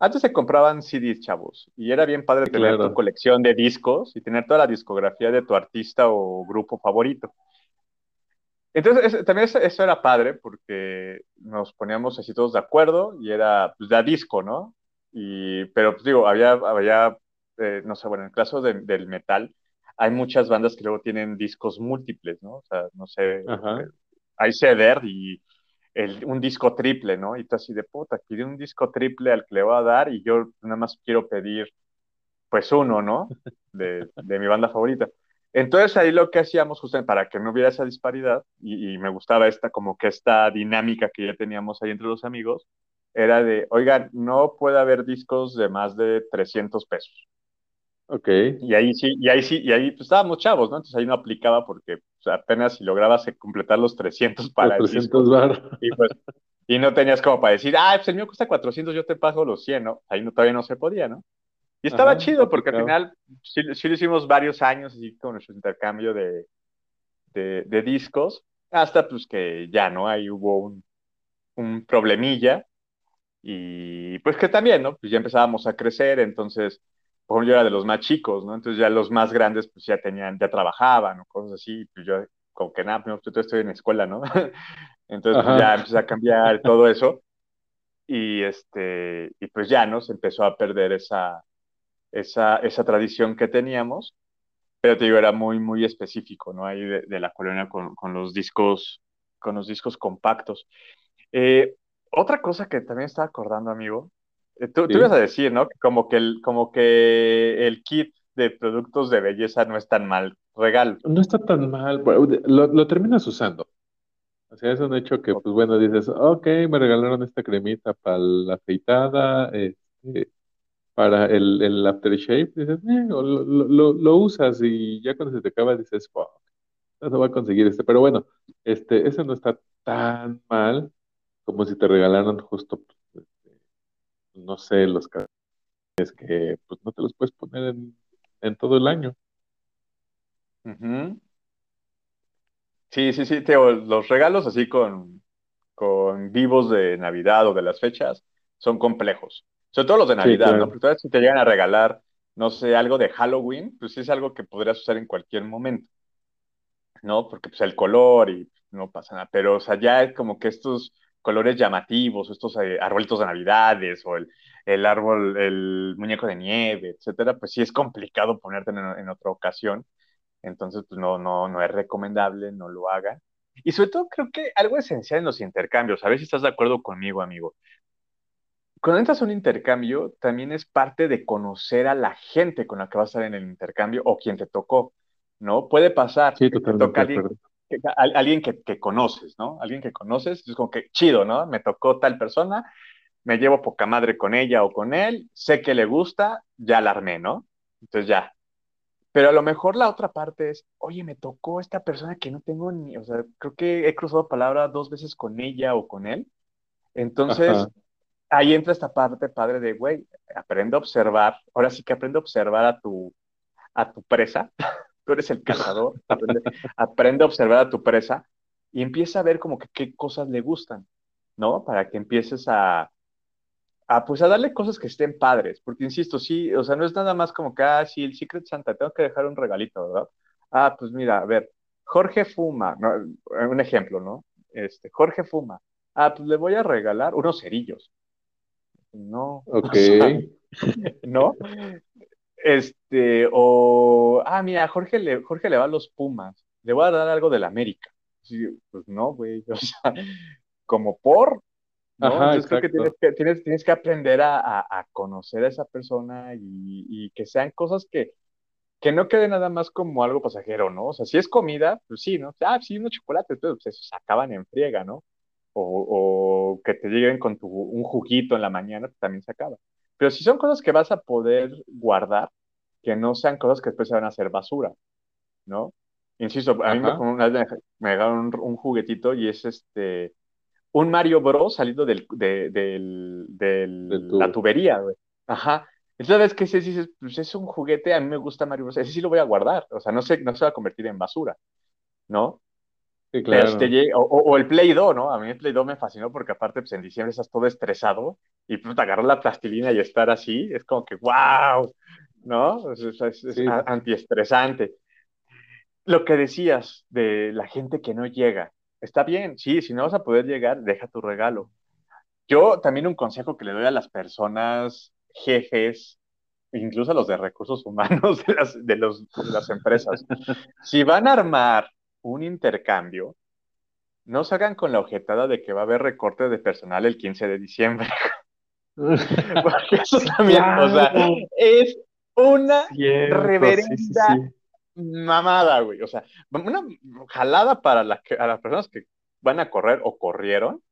Antes se compraban CDs, chavos, y era bien padre tener tu claro. colección de discos y tener toda la discografía de tu artista o grupo favorito. Entonces, es- también eso, eso era padre porque nos poníamos así todos de acuerdo y era, pues, de a disco, ¿no? Y, pero, pues digo, había, había eh, no sé, bueno, en el caso de- del metal, hay muchas bandas que luego tienen discos múltiples, ¿no? O sea, no sé, Ajá. hay ceder y el, un disco triple, ¿no? Y tú así de puta, pide un disco triple al que le voy a dar y yo nada más quiero pedir, pues uno, ¿no? De, de mi banda favorita. Entonces ahí lo que hacíamos justamente para que no hubiera esa disparidad y, y, me gustaba esta como que esta dinámica que ya teníamos ahí entre los amigos, era de, oigan, no puede haber discos de más de 300 pesos. Ok. Y ahí sí, y ahí sí, y ahí pues, estábamos chavos, ¿no? Entonces ahí no aplicaba porque pues, apenas si lograbas completar los 300 para los 300 el disco. Bar. Y, pues, y no tenías como para decir, ah, pues el mío cuesta 400, yo te pago los 100, ¿no? Ahí no, todavía no se podía, ¿no? Y estaba Ajá, chido porque al final sí, sí, lo hicimos varios años así con nuestro intercambio de, de, de, discos, hasta pues que ya, ¿no? Ahí hubo un, un problemilla y pues que también, ¿no? Pues ya empezábamos a crecer, entonces por ejemplo, yo era de los más chicos, ¿no? Entonces ya los más grandes pues ya tenían, ya trabajaban o cosas así, pues yo como que nada, pues, yo estoy en escuela, ¿no? Entonces pues, ya empecé a cambiar todo eso y este, y pues ya, ¿no? Se empezó a perder esa, esa, esa tradición que teníamos, pero te digo, era muy, muy específico, ¿no? Ahí de, de la colonia con, con, los discos, con los discos compactos. Eh, otra cosa que también estaba acordando, amigo, Tú, sí. tú, ibas a decir, ¿no? Como que, el, como que el kit de productos de belleza no es tan mal regalo. No está tan mal, lo, lo terminas usando. O sea, es un hecho que, pues bueno, dices, ok, me regalaron esta cremita para la afeitada, este, para el, el aftershave, dices, eh, lo, lo, lo, usas y ya cuando se te acaba dices, fuck, no se va a conseguir este. Pero bueno, este, ese no está tan mal como si te regalaron justo no sé, los es que pues no te los puedes poner en, en todo el año. Uh -huh. Sí, sí, sí, Teo, los regalos así con, con vivos de Navidad o de las fechas son complejos. Sobre todo los de Navidad, sí, claro. ¿no? Porque si te llegan a regalar, no sé, algo de Halloween, pues sí es algo que podrías usar en cualquier momento, ¿no? Porque pues el color y no pasa nada. Pero, o sea, ya es como que estos colores llamativos, estos eh, arbolitos de navidades o el, el, árbol, el muñeco de nieve, etcétera, pues sí es complicado ponerte en, en otra ocasión. Entonces, pues no, no, no es recomendable, no lo hagan. Y sobre todo creo que algo esencial en los intercambios, a ver si estás de acuerdo conmigo, amigo. Cuando entras a un intercambio, también es parte de conocer a la gente con la que vas a estar en el intercambio o quien te tocó, ¿no? Puede pasar sí, que te toca alguien, que, alguien que, que, conoces, ¿no? Alguien que conoces, es como que chido, ¿no? Me tocó tal persona, me llevo poca madre con ella o con él, sé que le gusta, ya la armé, ¿no? Entonces ya. Pero a lo mejor la otra parte es, oye, me tocó esta persona que no tengo ni, o sea, creo que he cruzado palabra dos veces con ella o con él. Entonces, Ajá. ahí entra esta parte padre de, güey, aprende a observar, ahora sí que aprende a observar a tu, a tu presa, tú eres el cazador, aprende, aprende, a observar a tu presa y empieza a ver como que qué cosas le gustan, ¿no? Para que empieces a, a, pues a darle cosas que estén padres, porque insisto, sí, o sea, no es nada más como que, ah, sí, el Secret Santa, tengo que dejar un regalito, ¿verdad? Ah, pues mira, a ver, Jorge fuma, ¿no? un ejemplo, ¿no? Este, Jorge fuma, ah, pues le voy a regalar unos cerillos. No. Ok. O sea, ¿No? Este, o, ah, mira, Jorge le, Jorge le va a los Pumas, le voy a dar algo del América. Sí, pues no, güey, o sea, como por, ¿no? Ajá, Entonces creo que tienes que, tienes, tienes que aprender a, a, a, conocer a esa persona y, y, que sean cosas que, que no quede nada más como algo pasajero, ¿no? O sea, si es comida, pues sí, ¿no? Ah, sí, unos chocolates, pero pues esos se acaban en friega, ¿no? O, o, que te lleguen con tu, un juguito en la mañana, pues también se acaba. Pero si son cosas que vas a poder guardar, que no sean cosas que después se van a hacer basura, ¿no? Insisto, a Ajá. mí me, una vez me dejaron un, un, juguetito y es este un Mario Bros salido del, de, del, del de la tubería, güey. Ajá. Entonces, ¿sabes qué? Si dices, pues es un juguete, a mí me gusta Mario Bros. Ese sí lo voy a guardar. O sea, no se, no se va a convertir en basura, ¿no? Sí, claro. Este, o, o, el Play Doh, ¿no? A mí el Play Doh me fascinó porque aparte, pues en diciembre estás todo estresado y pues agarrar la plastilina y estar así, es como que, wow, ¿no? Es, es, es sí. antiestresante. Lo que decías de la gente que no llega, está bien, sí, si no vas a poder llegar, deja tu regalo. Yo también un consejo que le doy a las personas, jefes, incluso a los de recursos humanos de las, de los, de las empresas, si van a armar un intercambio, no salgan con la objetada de que va a haber recorte de personal el 15 de diciembre. Porque eso también, o sea, es una reverenda mamada, güey. O sea, una jalada para las personas que van a correr o corrieron.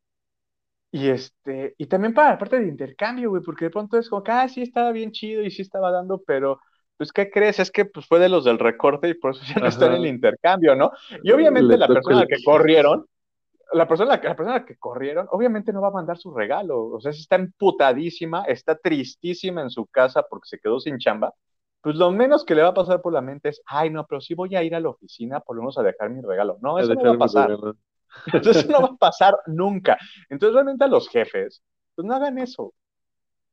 Y este, y también para la parte de intercambio, güey, porque de pronto es como que, ah, sí estaba bien chido y sí estaba dando, pero pues, ¿qué crees? Es que pues, fue de los del recorte y por eso ya no está en el intercambio, ¿no? Y obviamente la persona que corrieron, la persona, la persona que corrieron, obviamente no va a mandar su regalo. O sea, está emputadísima, está tristísima en su casa porque se quedó sin chamba. Pues lo menos que le va a pasar por la mente es, ay, no, pero sí voy a ir a la oficina, por lo menos a dejar mi regalo. No, eso no va a pasar. Entonces no va a pasar nunca. Entonces realmente a los jefes, pues no hagan eso.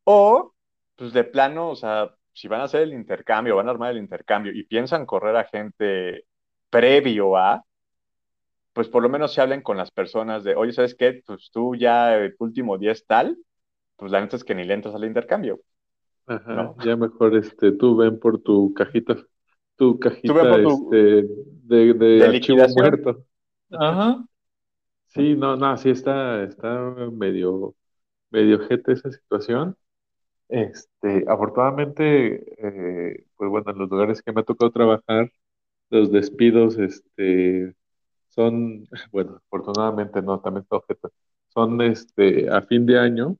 O, pues de plano, o sea, si van a hacer el intercambio, van a armar el intercambio y piensan correr a gente previo a, pues por lo menos se hablen con las personas de, oye, ¿sabes qué? Pues tú ya el último día es tal, pues la neta es que ni le entras al intercambio. Ajá, ya mejor este, tú ven por tu cajita, tu cajita este, de, de, archivo muerto. Ajá. Sí, no, no, sí está, está medio, medio jete esa situación. Este, afortunadamente, eh, pues bueno, en los lugares que me ha tocado trabajar, los despidos, este, son, bueno, afortunadamente no, también son, este, a fin de año,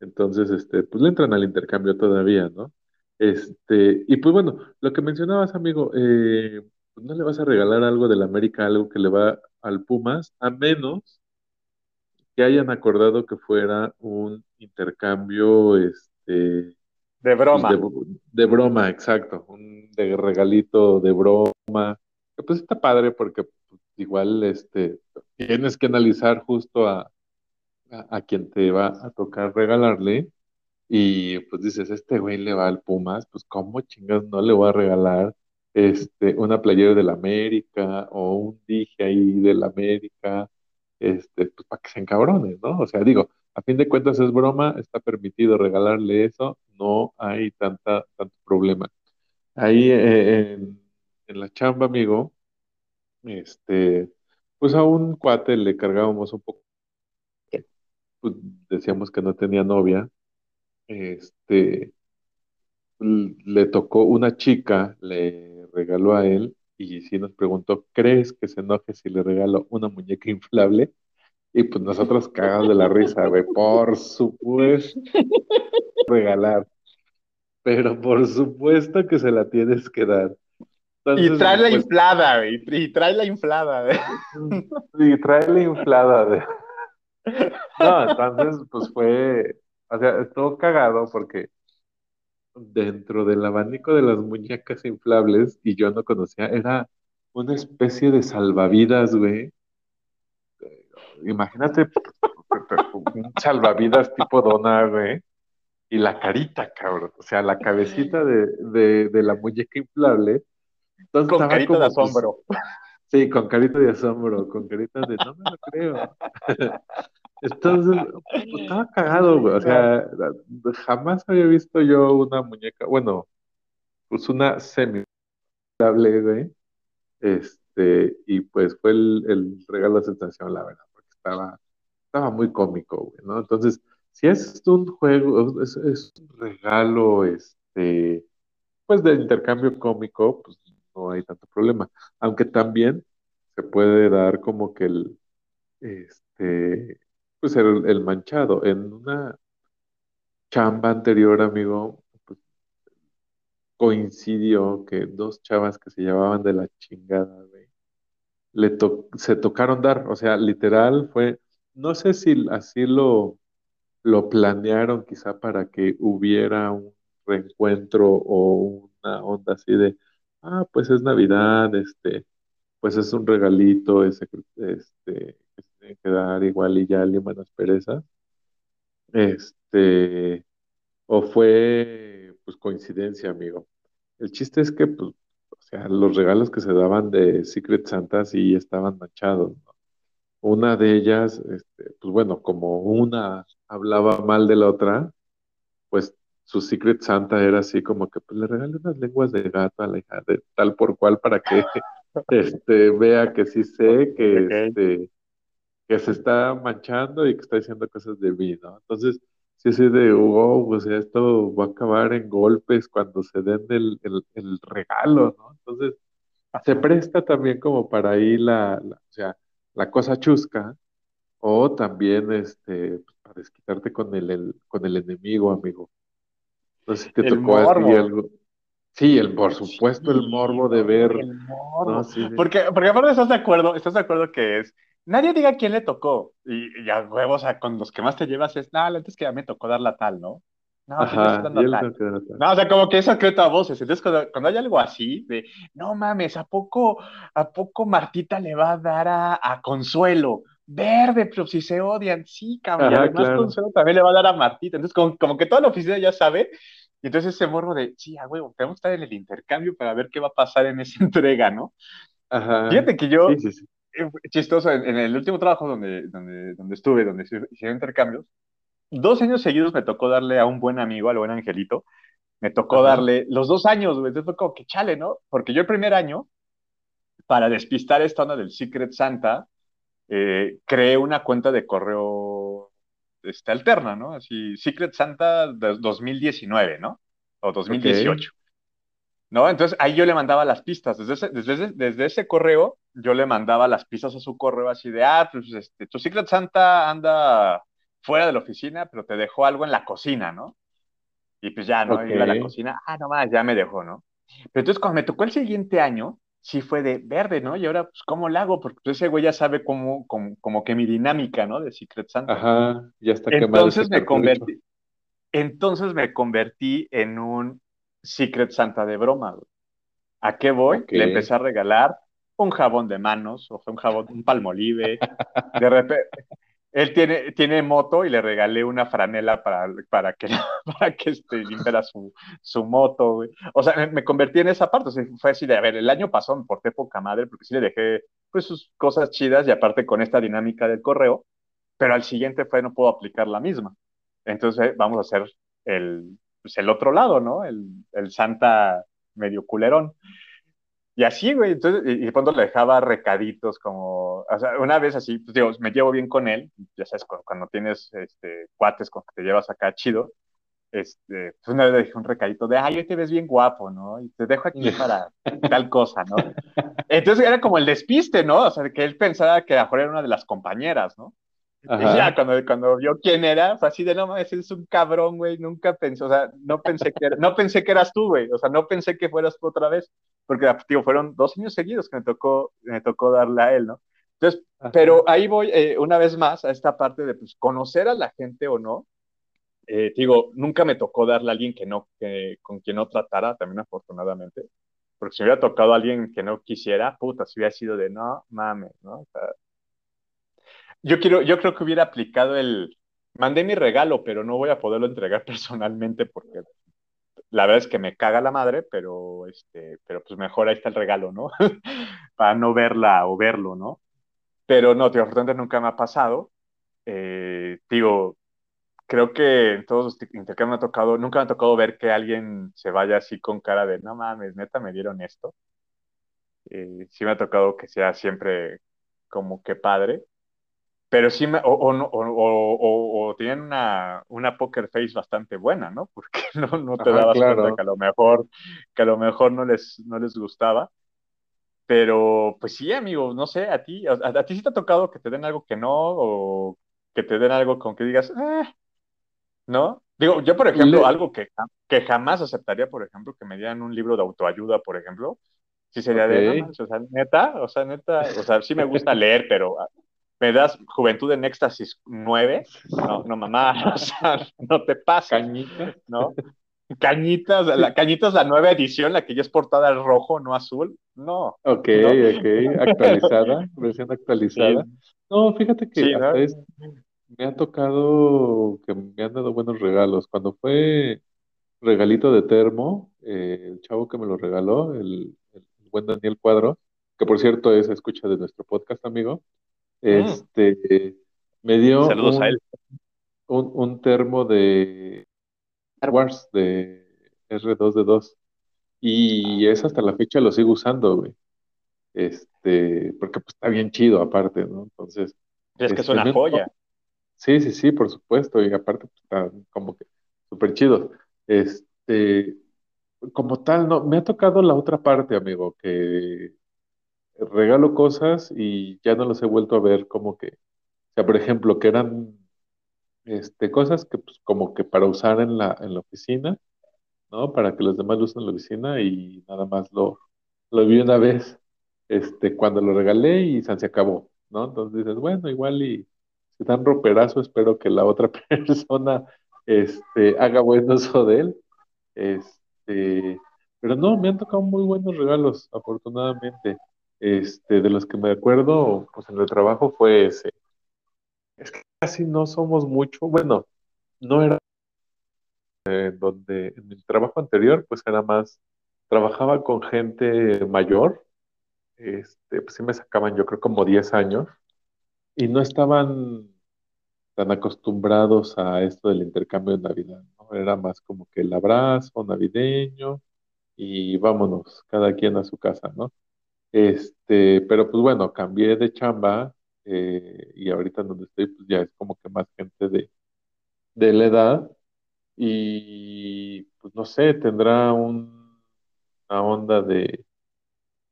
entonces, este, pues le entran al intercambio todavía, ¿no? Este, y pues bueno, lo que mencionabas, amigo, eh, pues no le vas a regalar algo del América, algo que le va al Pumas, a menos que hayan acordado que fuera un intercambio, este, de broma. Pues, de, broma, exacto. Un de regalito de broma. Pues está padre porque pues, igual este, tienes que analizar justo a, a, quien te va a tocar regalarle. Y pues dices, este güey le va al Pumas, pues cómo chingas no le voy a regalar este, una playera del América o un dije ahí del América, este, pues para que se encabronen, ¿no? O sea, digo, a fin de cuentas es broma, está permitido regalarle eso, no hay tanta, tanto problema. Ahí eh, en, la chamba, amigo, este, pues a un cuate le cargábamos un poco, pues decíamos que no tenía novia, este, le tocó una chica, le regaló a él y sí nos preguntó, ¿crees que se enoje si le regalo una muñeca inflable? Y pues nosotros cagamos de la risa, güey. Por supuesto, regalar. Pero por supuesto que se la tienes que dar. y trae la pues, inflada, güey. Y trae la inflada, güey. Y trae la inflada, güey. No, entonces, pues fue. O sea, estuvo cagado porque dentro del abanico de las muñecas inflables, y yo no conocía, era una especie de salvavidas, güey, imagínate un salvavidas tipo dona, güey, y la carita, cabrón, o sea, la cabecita de, la muñeca inflable. con carita de pues, asombro. sí, con carita de asombro, con carita de no me lo creo. Entonces, pues, estaba cagado, güey. O sea, jamás había visto yo una muñeca, bueno, pues una semi güey. Este, y pues fue el, el regalo de sensación, la verdad estaba, estaba muy cómico, güey, ¿no? Entonces, si es un juego, es, un regalo, este, pues de intercambio cómico, pues no hay tanto problema. Aunque también se puede dar como que el, este, pues el, el manchado. En una chamba anterior, amigo, pues, coincidió que dos chavas que se llevaban de la chingada, le se tocaron dar, o sea, literal fue, no sé si así lo, lo planearon quizá para que hubiera un reencuentro o una onda así de, ah, pues es Navidad, este, pues es un regalito, ese, este, que se tiene que dar igual y ya liman las perezas, este, o fue, pues coincidencia, amigo. El chiste es que, pues, sea, los regalos que se daban de Secret Santa sí estaban manchados, Una de ellas, este, pues bueno, como una hablaba mal de la otra, pues su Secret Santa era así como que pues le regalé unas lenguas de gato a la hija de tal por cual para que este, vea que sí sé que este, que se está manchando y que está diciendo cosas de mí, ¿no? Entonces, sí, sí, de, wow, o sea, esto va a acabar en golpes cuando se den el, el, el regalo, ¿no? Entonces, se presta también como para ahí la, la- o sea, la cosa chusca, o también, este, pues, para desquitarte con el, el- con el enemigo, amigo. No sé si te El tocó a ti morbo. algo. Sí, el, por supuesto, el morbo de ver, el no, morbo. sí, sí. Porque, porque aparte estás de acuerdo, estás de acuerdo que es, nadie diga quién le tocó. Y, y a huevos, o sea, con los que más te llevas es, no, antes que ya me tocó darla tal, ¿no? No, Ajá, tal. dar. No, o sea, como que es secreto a voces. Entonces, cuando, cuando hay algo así, de, no mames, ¿a poco, a poco Martita le va a dar a, a Consuelo? Verde, pero si se odian, sí, cabrón. Y Ajá, además claro. Consuelo también le va a dar a Martita. Entonces, como, como que toda la oficina ya sabe. Y entonces ese morbo de, sí, a huevo, tenemos que estar en el intercambio para ver qué va a pasar en esa entrega, ¿no? Ajá, Fíjate que yo, sí, sí, sí. Eh, chistoso, en, en el último trabajo donde, donde, donde estuve, donde se hicieron intercambios, dos años seguidos me tocó darle a un buen amigo, al buen Angelito, me tocó Ajá, darle los dos años, güey. Entonces fue como que chale, ¿no? Porque yo el primer año, para despistar esta onda del Secret Santa, eh, creé una cuenta de correo este, alterna, ¿no? Así, Secret Santa de 2019, ¿no? O ok, 2018, ¿no? Entonces ahí yo le mandaba las pistas. Desde ese, desde desde ese correo, yo le mandaba las pistas a su correo así de, ah, pues este, tu Secret Santa anda fuera de la oficina, pero te dejó algo en la cocina, ¿no? Y pues ya, ¿no? ok, Iba a la cocina, ah, no más, ya me dejó, ¿no? Pero entonces cuando me tocó el siguiente año, sí fue de verde, ¿no? Y ahora, pues, ¿cómo lo hago? Porque pues, ese güey ya sabe cómo, cómo, como que mi dinámica, ¿no? De Secret Santa. ajá, ya está Entonces me convertí, entonces me convertí en un Secret Santa de broma, güey. ¿A qué voy? Le empecé a regalar un jabón de manos, o sea, un jabón, un palmolive. De repente, él tiene, tiene moto y le regalé una franela para, para que, para que este, limpiara su, su moto, güey. O sea, me, me convertí en esa parte. O sea, fue así de, a ver, el año pasado me porté poca madre porque sí le dejé pues sus cosas chidas y aparte con esta dinámica del correo, pero al siguiente fue no puedo aplicar la misma. Entonces vamos a hacer el, pues, el otro lado, ¿no? El, el Santa medio culerón. Y así, güey, entonces, y, y de pronto le dejaba recaditos como, o sea, una vez así, pues digo, me llevo bien con él, ya sabes, cuando, cuando tienes este, cuates con que te llevas acá chido, este, pues una vez le dije un recadito de, ay, hoy te ves bien guapo, ¿no? Y te dejo aquí para tal cosa, ¿no? Entonces era como el despiste, ¿no? O sea, que él pensaba que a era una de las compañeras, ¿no? Y ya, cuando, cuando vio quién era, fue así de, no mames, es un cabrón, güey, nunca pensé, o sea, no pensé que, no pensé que eras tú, güey, o sea, no pensé que fueras tú otra vez, porque, tío, fueron dos años seguidos que me tocó, me tocó darle a él, ¿no? Entonces, ajá. pero ahí voy eh, una vez más a esta parte de, pues, conocer a la gente o no, eh, digo, nunca me tocó darle a alguien que no, que, con quien no tratara, también afortunadamente, porque si me hubiera tocado a alguien que no quisiera, puta, si hubiera sido de, no, mames, ¿no? O sea, yo quiero, yo creo que hubiera aplicado el, mandé mi regalo, pero no voy a poderlo entregar personalmente porque la verdad es que me caga la madre, pero este, pero pues mejor ahí está el regalo, ¿no? Para no verla o verlo, ¿no? Pero no, tío, afortunadamente nunca me ha pasado. Eh, digo, creo que en todos los intercambios me ha tocado, nunca me ha tocado ver que alguien se vaya así con cara de, no mames, neta, me dieron esto. Eh, sí me ha tocado que sea siempre como que padre. Pero sí, me, o, o, o, o, tenían una, una poker face bastante buena, ¿no? Porque no, no te Ajá, dabas cuenta que claro. a lo mejor, que a lo mejor no les, no les gustaba. Pero, pues sí, amigo, no sé, a ti, a, a ti sí te ha tocado que te den algo que no, o que te den algo con que digas, eh, ¿no? Digo, yo, por ejemplo, Le- algo que, que jamás aceptaría, por ejemplo, que me dieran un libro de autoayuda, por ejemplo, sí sería ok, de, no manches, o sea, neta, o sea, neta, o sea, sí me gusta leer, pero me das Juventud en Éxtasis 9, no, no, mamá, o sea, no te pases, cañitas. ¿no? Cañitas, la Cañitas, la nueva edición, la que ya es portada rojo, no azul, no, Ok, ¿no? ok, actualizada, versión Sí, actualizada. No, fíjate que sí, ¿no? hasta es, me ha tocado que me han dado buenos regalos. Cuando fue regalito de termo, eh, el chavo que me lo regaló, el, el buen Daniel Cuadro, que por cierto es escucha de nuestro podcast, amigo, Mm, este, me dio saludos a él. un, un, termo de Star Wars, de R2D2, y es hasta la fecha lo sigo usando, güey. Este, porque pues está bien chido aparte, ¿no? Entonces, Es que es Este, una joya. sí, sí, sí, por supuesto, y aparte pues, están como que súper chidos. Este, como tal, no, me ha tocado la otra parte, amigo, que regalo cosas y ya no los he vuelto a ver como que, o sea, por ejemplo, que eran este, cosas que pues como que para usar en la, en la oficina, ¿no? Para que los demás lo usen en la oficina y nada más lo, lo vi una vez, este, cuando lo regalé y se acabó, ¿no? Entonces dices, bueno, igual y si dan roperazo, espero que la otra persona, este, haga buen uso de él, este, pero no, me han tocado muy buenos regalos, afortunadamente, este, de los que me acuerdo, pues en el trabajo fue ese. Es que casi no somos mucho, bueno, no era en donde en mi trabajo anterior, pues era más, trabajaba con gente mayor, este, pues sí me sacaban yo creo como 10 años y no estaban tan acostumbrados a esto del intercambio de Navidad, ¿no? Era más como que el abrazo navideño y vámonos, cada quien a su casa, ¿no? Este, pero pues bueno, cambié de chamba eh, y ahorita donde estoy, pues ya es como que más gente de, de la edad y pues no sé, tendrá un- una onda de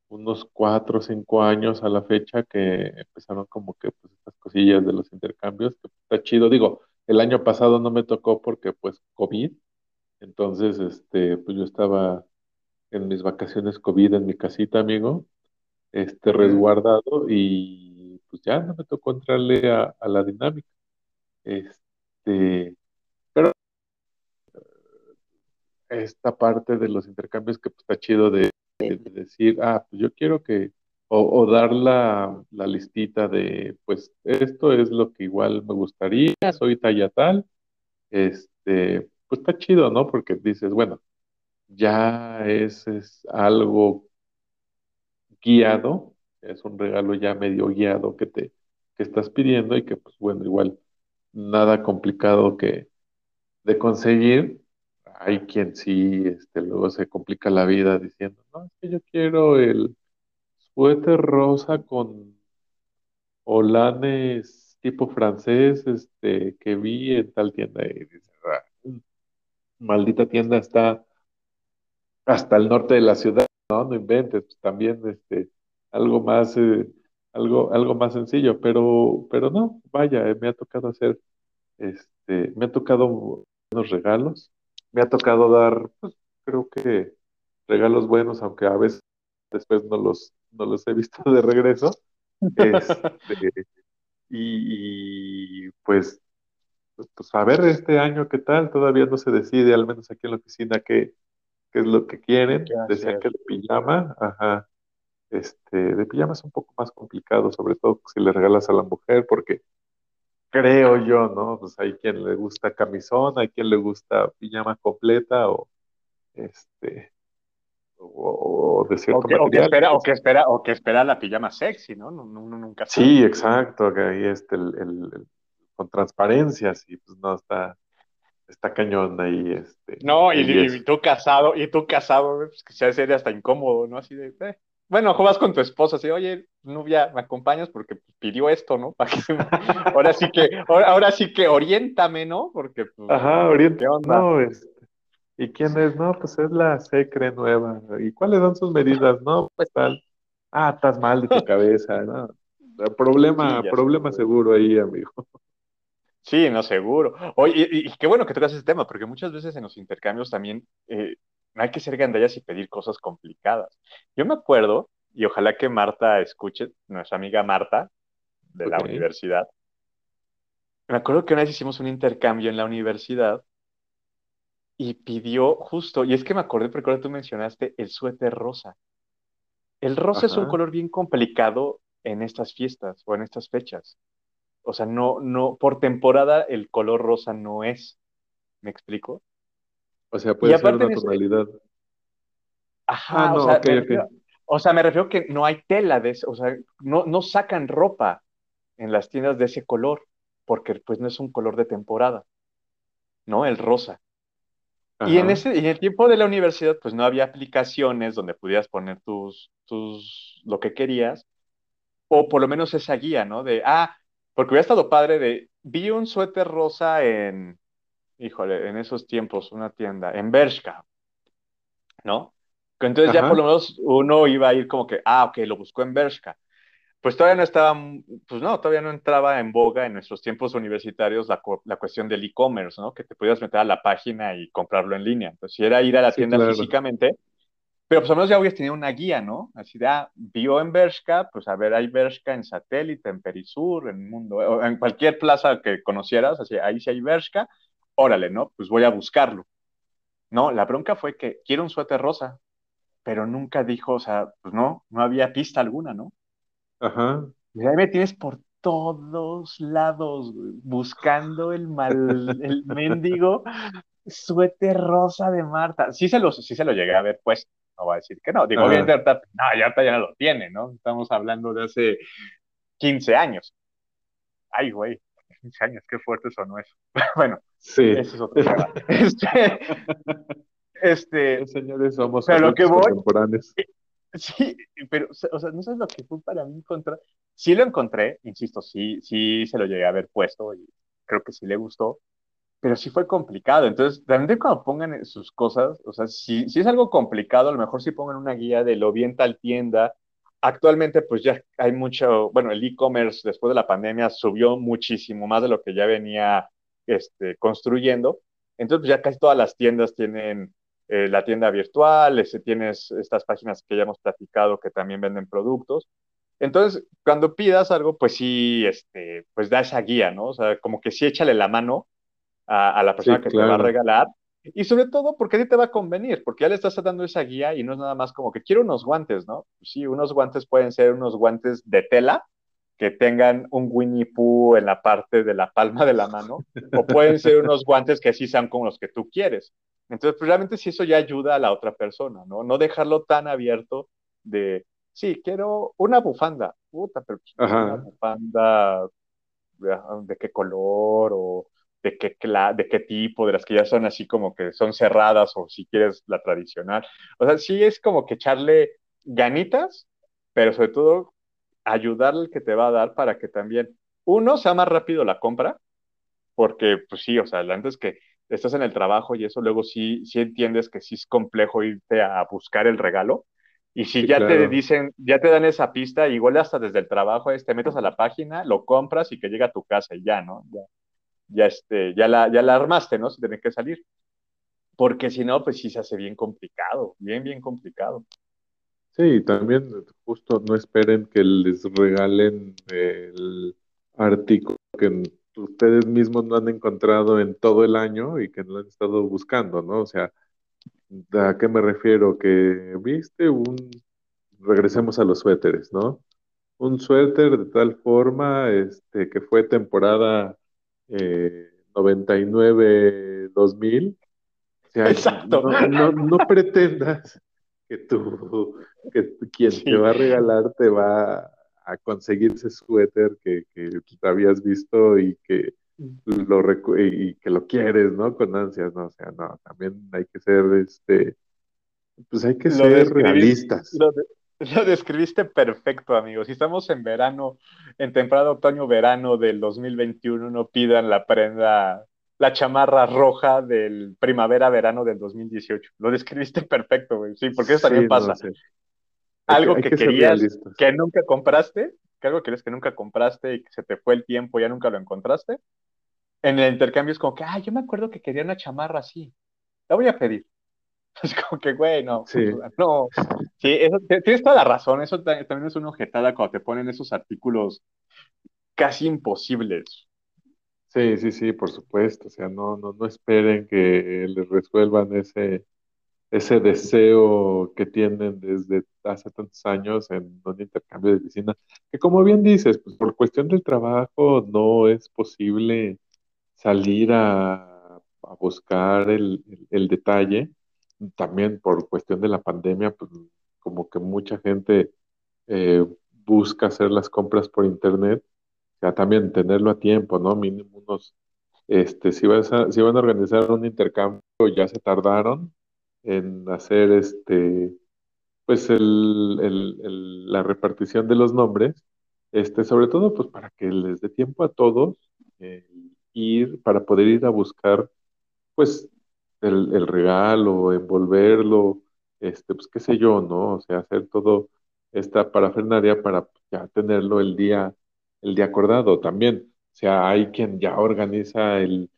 unos cuatro o cinco años a la fecha que empezaron como que pues estas cosillas de los intercambios, que está chido. Digo, el año pasado no me tocó porque pues COVID, entonces este, pues yo estaba en mis vacaciones COVID en mi casita, amigo, este resguardado y pues ya no me tocó entrarle a, a la dinámica. Este, pero esta parte de los intercambios que pues, está chido de, de decir, ah, pues yo quiero que, o, o dar la, la listita de, pues esto es lo que igual me gustaría, soy talla tal, este, pues está chido, ¿no? Porque dices, bueno, ya es, es algo guiado, es un regalo ya medio guiado que te que estás pidiendo y que, pues bueno, igual nada complicado que de conseguir. Hay quien sí, este, luego se complica la vida diciendo, no, es que yo quiero el suéter rosa con holanes tipo francés, este, que vi en tal tienda. Y dices, "Ah, maldita tienda está hasta el norte de la ciudad, no, no inventes, pues también, este, algo más, eh, algo, algo más sencillo, pero, pero no, vaya, eh, me ha tocado hacer, este, me ha tocado buenos regalos, me ha tocado dar, pues, creo que regalos buenos, aunque a veces después no los, no los he visto de regreso. Este, y, y, pues, pues, pues, a ver este año qué tal, todavía no se decide, al menos aquí en la oficina, qué, qué es lo que ¿Qué quieren. Decían que de pijama, ajá, este, de pijama es un poco más complicado, sobre todo si le regalas a la mujer, porque creo yo, ¿no? Pues hay quien le gusta camisón, hay quien le gusta pijama completa o este, o, o de O que, o que espera, o que espera, o que espera la pijama sexy, ¿no? No- no- Uno nunca sabe. Sí, exacto, que ahí este, el, el- el- con transparencias y pues no, está, está cañón ahí, este, No, y, tú casado, y tú casado, pues que se sería hasta incómodo, ¿no? Así de, eh. Bueno, juegas con tu esposa, así, oye, novia, ¿me acompañas? Porque pues, pidió esto, ¿no? Para que ahora sí que, ahora, ahora sí que oriéntame, ¿no? Porque, pues, Ajá, ¿qué Oriente, onda? no, este, ¿y quién es? No, pues es la Secre nueva. ¿Y cuáles son sus medidas? No, pues tal. Ah, estás mal de tu cabeza, ¿no? Problema, problema seguro ahí, amigo. Sí, no, seguro. Oye, y, y qué bueno que tocas ese tema, porque muchas veces en los intercambios también eh, no hay que ser gandallas y pedir cosas complicadas. Yo me acuerdo, y ojalá que Marta escuche, nuestra amiga Marta de la universidad, me acuerdo que una vez hicimos un intercambio en la universidad y pidió justo, y es que me acordé, porque ahora tú mencionaste el suéter rosa. El rosa es un color bien complicado en estas fiestas o en estas fechas. O sea, no, no, por temporada el color rosa no es, ¿me explico? O sea, puede ser una tonalidad. Ah, ajá, o sea, me refiero, o sea, me refiero que no hay tela de eso, o sea, no, no sacan ropa en las tiendas de ese color, porque pues no es un color de temporada, ¿no? El rosa. Y en ese, en el tiempo de la universidad, pues no había aplicaciones donde pudieras poner tus, tus, lo que querías, o por lo menos esa guía, ¿no? De, ah, Porque hubiera estado padre de, vi un suéter rosa en, híjole, en esos tiempos, una tienda, en Bershka, ¿no? Entonces ya por Ajá, lo menos uno iba a ir como que, ah, ok, lo buscó en Bershka. Pues todavía no estaba, pues no, todavía no entraba en boga en nuestros tiempos universitarios la, la cuestión del e-commerce, ¿no? Que te podías meter a la página y comprarlo en línea. Entonces, si era ir a la sí, tienda claro. físicamente, pero pues al menos ya hubieras tenido una guía, ¿no? Así de, ah, vio en Bershka, pues a ver, hay Bershka en Satélite, en Perisur, en Mundo, o en cualquier plaza que conocieras, así, ahí sí hay Bershka, órale, ¿no? Pues voy a buscarlo. No, la bronca fue que quiero un suéter rosa, pero nunca dijo, o sea, pues no, no había pista alguna, ¿no? Ajá, Y ahí me tienes por todos lados, buscando el mal, el mendigo suéter rosa de Marta. Sí se lo, sí se lo llegué a ver, pues, no voy a decir que no. Digo, obviamente, ahorita, no, ya, ya lo tiene, ¿no? Estamos hablando de hace 15 años. Ay, güey, 15 años, qué fuerte sonó eso. bueno, sí. ese es otro tema. Este, este, señores, somos pero lo que voy contemporáneos. Sí, pero, o sea, no sabes lo que fue para mí encontrar. Sí lo encontré, insisto, sí, sí se lo llegué a haber puesto y creo que sí le gustó, pero sí fue complicado. Entonces, realmente cuando pongan sus cosas, o sea, si, si es algo complicado, a lo mejor sí pongan una guía de lo bien tal tienda. Actualmente, pues ya hay mucho, bueno, el e-commerce después de la pandemia subió muchísimo más de lo que ya venía este, construyendo. Entonces, pues ya casi todas las tiendas tienen eh, la tienda virtual, ese, tienes estas páginas que ya hemos platicado que también venden productos. Entonces, cuando pidas algo, pues sí, este, pues da esa guía, ¿no? O sea, como que sí échale la mano a, a la persona Sí, que te va a claro. regalar. Y sobre todo, porque a ti te va a convenir, porque ya le estás dando esa guía y no es nada más como que quiero unos guantes, ¿no? Pues sí, unos guantes pueden ser unos guantes de tela que tengan un Winnie Pooh en la parte de la palma de la mano, o pueden ser unos guantes que sí sean como los que tú quieres. Entonces, pues realmente sí eso ya ayuda a la otra persona, ¿no? No dejarlo tan abierto de, sí, quiero una bufanda, puta, pero pues, una bufanda de, de qué color o de qué, de qué tipo, de las que ya son así como que son cerradas o si quieres la tradicional. O sea, sí es como que echarle ganitas, pero sobre todo ayudarle al que te va a dar para que también, uno, sea más rápido la compra, porque pues sí, o sea, antes que estás en el trabajo y eso, luego sí, sí entiendes que sí es complejo irte a buscar el regalo. Y si sí, ya te dicen, ya te dan esa pista, igual hasta desde el trabajo es, te metes a la página, lo compras y que llega a tu casa y ya, ¿no? Ya, ya, este, ya, la, ya la armaste, ¿no? Si tiene que salir. Porque si no, pues sí se hace bien complicado, bien, bien complicado. Sí, también justo no esperen que les regalen el artículo que ustedes mismos no han encontrado en todo el año y que no han estado buscando, ¿no? O sea, ¿a qué me refiero? Que viste un, regresemos a los suéteres, ¿no? Un suéter de tal forma, este, que fue temporada eh, 99-2000 o sea, Exacto. no, no, no pretendas que tú, que quien te va a regalar te va a conseguir ese suéter que, que habías visto y que lo recu- y que lo quieres, ¿no? Con ansias, ¿no? O sea, no, también hay que ser, este, pues hay que Lo ser realistas. lo, de- lo describiste perfecto, amigo. Si estamos en verano, en temporada otoño-verano del 2021, no pidan la prenda, la chamarra roja del primavera-verano del 2018. Lo describiste perfecto, güey. Sí, porque eso también Sí, no pasa. sé, hay que, Algo hay que que querías que nunca compraste, que algo querías que nunca compraste y que se te fue el tiempo y ya nunca lo encontraste. En el intercambio es como que, ah, yo me acuerdo que quería una chamarra así. La voy a pedir. Es como que, güey, no, Sí, no. Sí, eso, tienes toda la razón. Eso también es una objetada cuando te ponen esos artículos casi imposibles. sí, sí, sí, por supuesto. O sea, no, no, no esperen que les resuelvan ese ese deseo que tienen desde hace tantos años en un intercambio de oficina, que como bien dices, pues por cuestión del trabajo no es posible salir a, a buscar el, el- el detalle. También por cuestión de la pandemia, pues como que mucha gente eh, busca hacer las compras por internet, o sea, también tenerlo a tiempo, ¿no? Mínimo unos, este, si vas a, si van a organizar un intercambio, ya se tardaron en hacer este, pues el, el- el- la repartición de los nombres. este, sobre todo pues para que les dé tiempo a todos eh, ir, para poder ir a buscar pues el, el regalo, envolverlo, este, pues qué sé yo, ¿no? O sea, hacer todo esta parafernalia para ya tenerlo el día, el día acordado también. O sea, hay quien ya organiza el,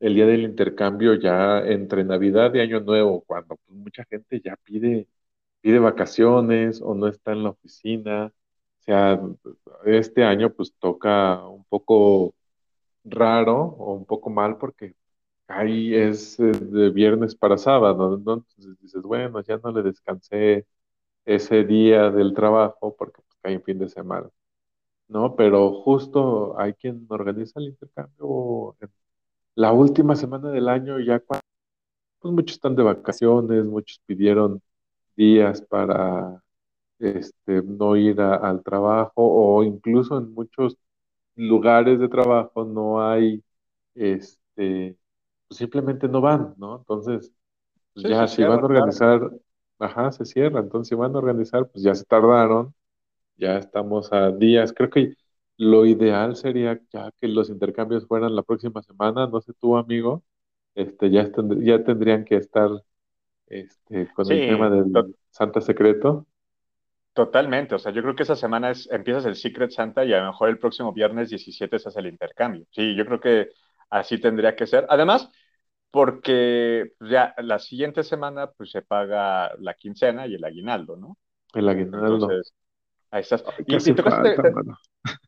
el día del intercambio ya entre Navidad y Año Nuevo, cuando pues, mucha gente ya pide, pide vacaciones o no está en la oficina. O sea, este año pues toca un poco raro o un poco mal porque ahí es eh, de viernes para sábado, ¿no? Entonces dices, bueno, ya no le descansé ese día del trabajo porque pues, cae en fin de semana, ¿no? Pero justo hay quien organiza el intercambio la última semana del año, ya cuando pues, muchos están de vacaciones, muchos pidieron días para este, no ir al trabajo o incluso en muchos lugares de trabajo no hay, este, pues simplemente no van, ¿no? Entonces, pues Sí, ya si van a claro. organizar, ajá, se cierra, entonces si van a organizar, pues ya se tardaron, ya estamos a días, creo que lo ideal sería ya que los intercambios fueran la próxima semana, no sé tú, amigo, este, ya, estend- ya tendrían que estar este, con el tema del Santa Secreto, totalmente. O sea, yo creo que esa semana es, empiezas el Secret Santa y a lo mejor el próximo viernes 17 se hace el intercambio. Sí, yo creo que así tendría que ser. Además, porque pues, ya la siguiente semana pues se paga la quincena y el aguinaldo, ¿no? el aguinaldo. Entonces, ahí estás. Ay, Y, y tu falta, te- mano.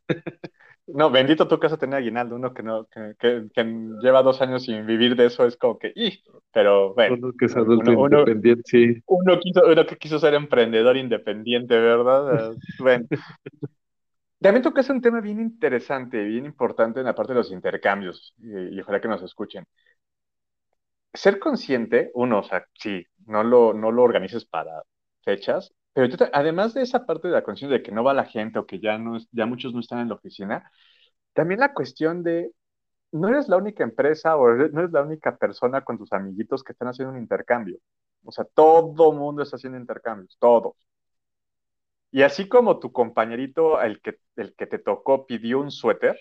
no, bendito tu caso tener aguinaldo, uno que no, que, que- que lleva dos años sin vivir de eso es como que, ¡ih! pero bueno, Uno que es adulto uno, uno, independiente, sí, uno quiso, uno que quiso ser emprendedor independiente, ¿verdad? Eh, Bueno, también tocaste un tema bien interesante, bien importante en la parte de los intercambios, y, y ojalá que nos escuchen. Ser consciente, uno, o sea, sí, no lo, no lo organices para fechas, pero además de esa parte de la conciencia de que no va la gente o que ya, no, ya muchos no están en la oficina, también la cuestión de no eres la única empresa o no eres la única persona con tus amiguitos que están haciendo un intercambio. O sea, todo mundo está haciendo intercambios, todos. Y así como tu compañerito, el que, el que te tocó, pidió un suéter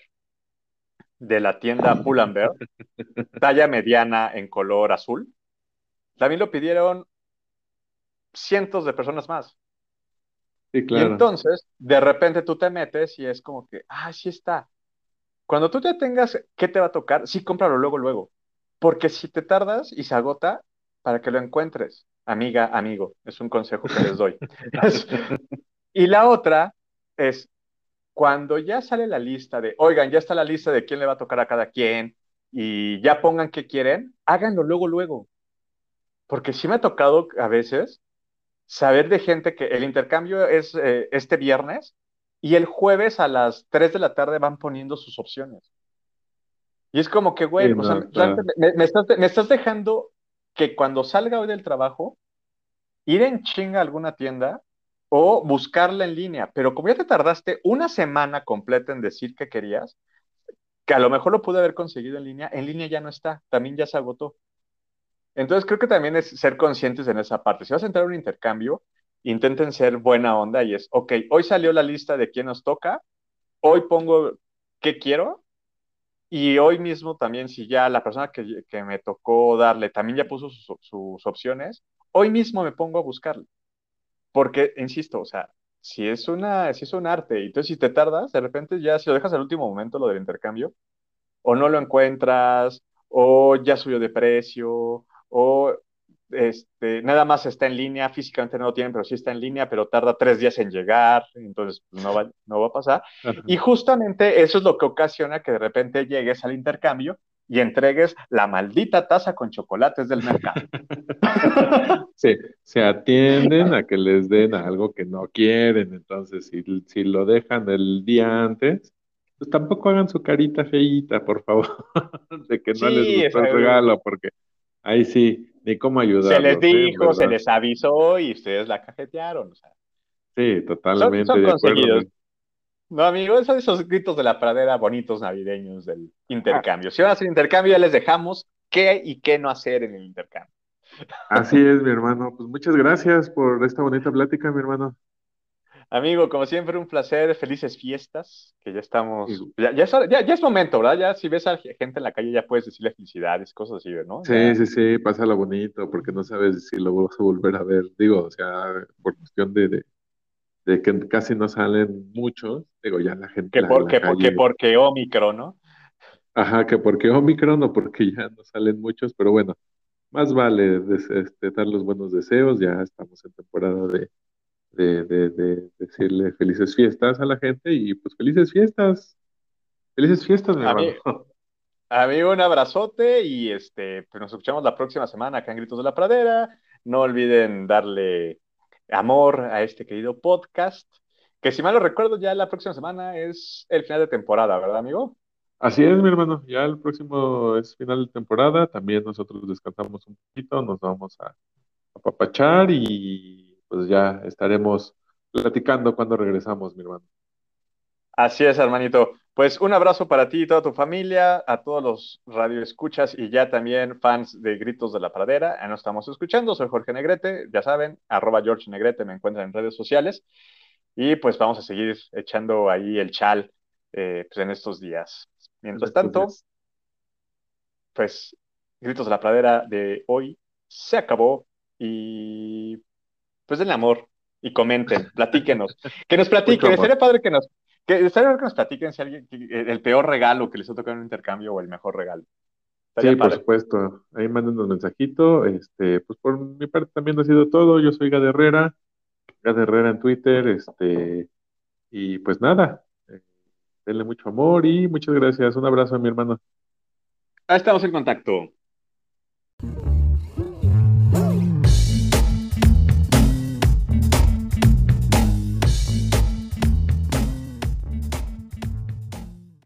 de la tienda Pull&Bear, talla mediana en color azul, también lo pidieron cientos de personas más. sí, Y claro. entonces, de repente tú te metes y es como que, ah, sí está. Cuando tú te tengas qué te va a tocar, sí cómpralo luego, luego. Porque si te tardas y se agota, para que lo encuentres, amiga, amigo, es un consejo que les doy. Y la otra es cuando ya sale la lista de, oigan, ya está la lista de quién le va a tocar a cada quien y ya pongan qué quieren, háganlo luego, luego. Porque sí me ha tocado a veces saber de gente que el intercambio es eh, este viernes y el jueves a las 3 de la tarde van poniendo sus opciones. Y es como que, güey, Sí, o sea, me, me estás, me estás dejando que cuando salga hoy del trabajo, ir en chinga a alguna tienda o buscarla en línea. Pero como ya te tardaste una semana completa en decir que querías, que a lo mejor lo pude haber conseguido en línea, en línea ya no está, también ya se agotó. Entonces creo que también es ser conscientes en esa parte. Si vas a entrar a un intercambio, intenten ser buena onda y es, ok, hoy salió la lista de quién nos toca, hoy pongo qué quiero y hoy mismo también, si ya la persona que, que me tocó darle también ya puso sus, sus opciones, hoy mismo me pongo a buscarle. Porque, insisto, o sea, si es una, si es un arte, y entonces si te tardas, de repente ya si lo dejas al último momento lo del intercambio, o no lo encuentras, o ya subió de precio, o este, nada más está en línea, físicamente no lo tienen, pero sí está en línea, pero tarda tres días en llegar, entonces no va, no va a pasar. Y Ajá. justamente eso es lo que ocasiona que de repente llegues al intercambio y entregues la maldita taza con chocolates del mercado. Se, se atienden a que les den algo que no quieren, entonces si, si lo dejan el día antes, pues tampoco hagan su carita feíta, por favor, de que no les Sí, gustó el regalo, porque ahí sí, ni cómo se les ¿eh? Dijo, se les avisó y ustedes la cajetearon. O sea, Sí, son, totalmente son de acuerdo, amigo. No, amigo, son esos gritos de la pradera bonitos navideños del intercambio. Si van a hacer intercambio, ya les dejamos qué y qué no hacer en el intercambio. Así es, mi hermano. Pues muchas gracias por esta bonita plática, mi hermano. Amigo, como siempre, un placer, felices fiestas, que ya estamos, ya, ya, es, hora- ya, ya es momento, ¿verdad? Ya si ves a gente en la calle ya puedes decirle felicidades, cosas así, ¿no? Sí, sí, sí, pásalo bonito, porque no sabes si lo vas a volver a ver. Digo, o sea, por cuestión de, de, de que casi no salen muchos, digo, ya la gente, que la, por, la que por, que calle, porque Omicron, ¿no? ajá, que porque Omicron o porque ya no salen muchos, pero bueno, más vale des- este, dar los buenos deseos, ya estamos en temporada de, de, de, de decirle felices fiestas a la gente y pues felices fiestas, felices fiestas, mi A mí, hermano. Amigo, un abrazote y este, pues nos escuchamos la próxima semana acá en Gritos de la Pradera. No olviden darle amor a este querido podcast, que si mal no recuerdo, ya la próxima semana es el final de temporada, ¿verdad, amigo? Así es, mi hermano. Ya el próximo es final de temporada. También nosotros descansamos un poquito, nos vamos a apapachar y pues ya estaremos platicando cuando regresamos, mi hermano. Así es, hermanito. Pues un abrazo para ti y toda tu familia, a todos los radioescuchas y ya también fans de Gritos de la Pradera. Ya nos estamos escuchando. Soy Jorge Negrete, ya saben, arroba George Negrete, me encuentran en redes sociales. Y pues vamos a seguir echando ahí el chal eh, pues en estos días. En Mientras tanto, pues Gritos de la Pradera de hoy se acabó y pues den amor y comenten, platíquenos, que nos platiquen, estaría padre que nos, que estaría que nos platiquen si alguien, el peor regalo que les ha tocado en un intercambio o el mejor regalo. Sí, por supuesto. Ahí mándenos mensajito. Este, pues por mi parte también ha sido todo. Yo soy Gad Herrera, Gad Herrera en Twitter, este, y pues nada, eh, denle mucho amor y muchas gracias. Un abrazo a mi hermano. Ahí estamos en contacto.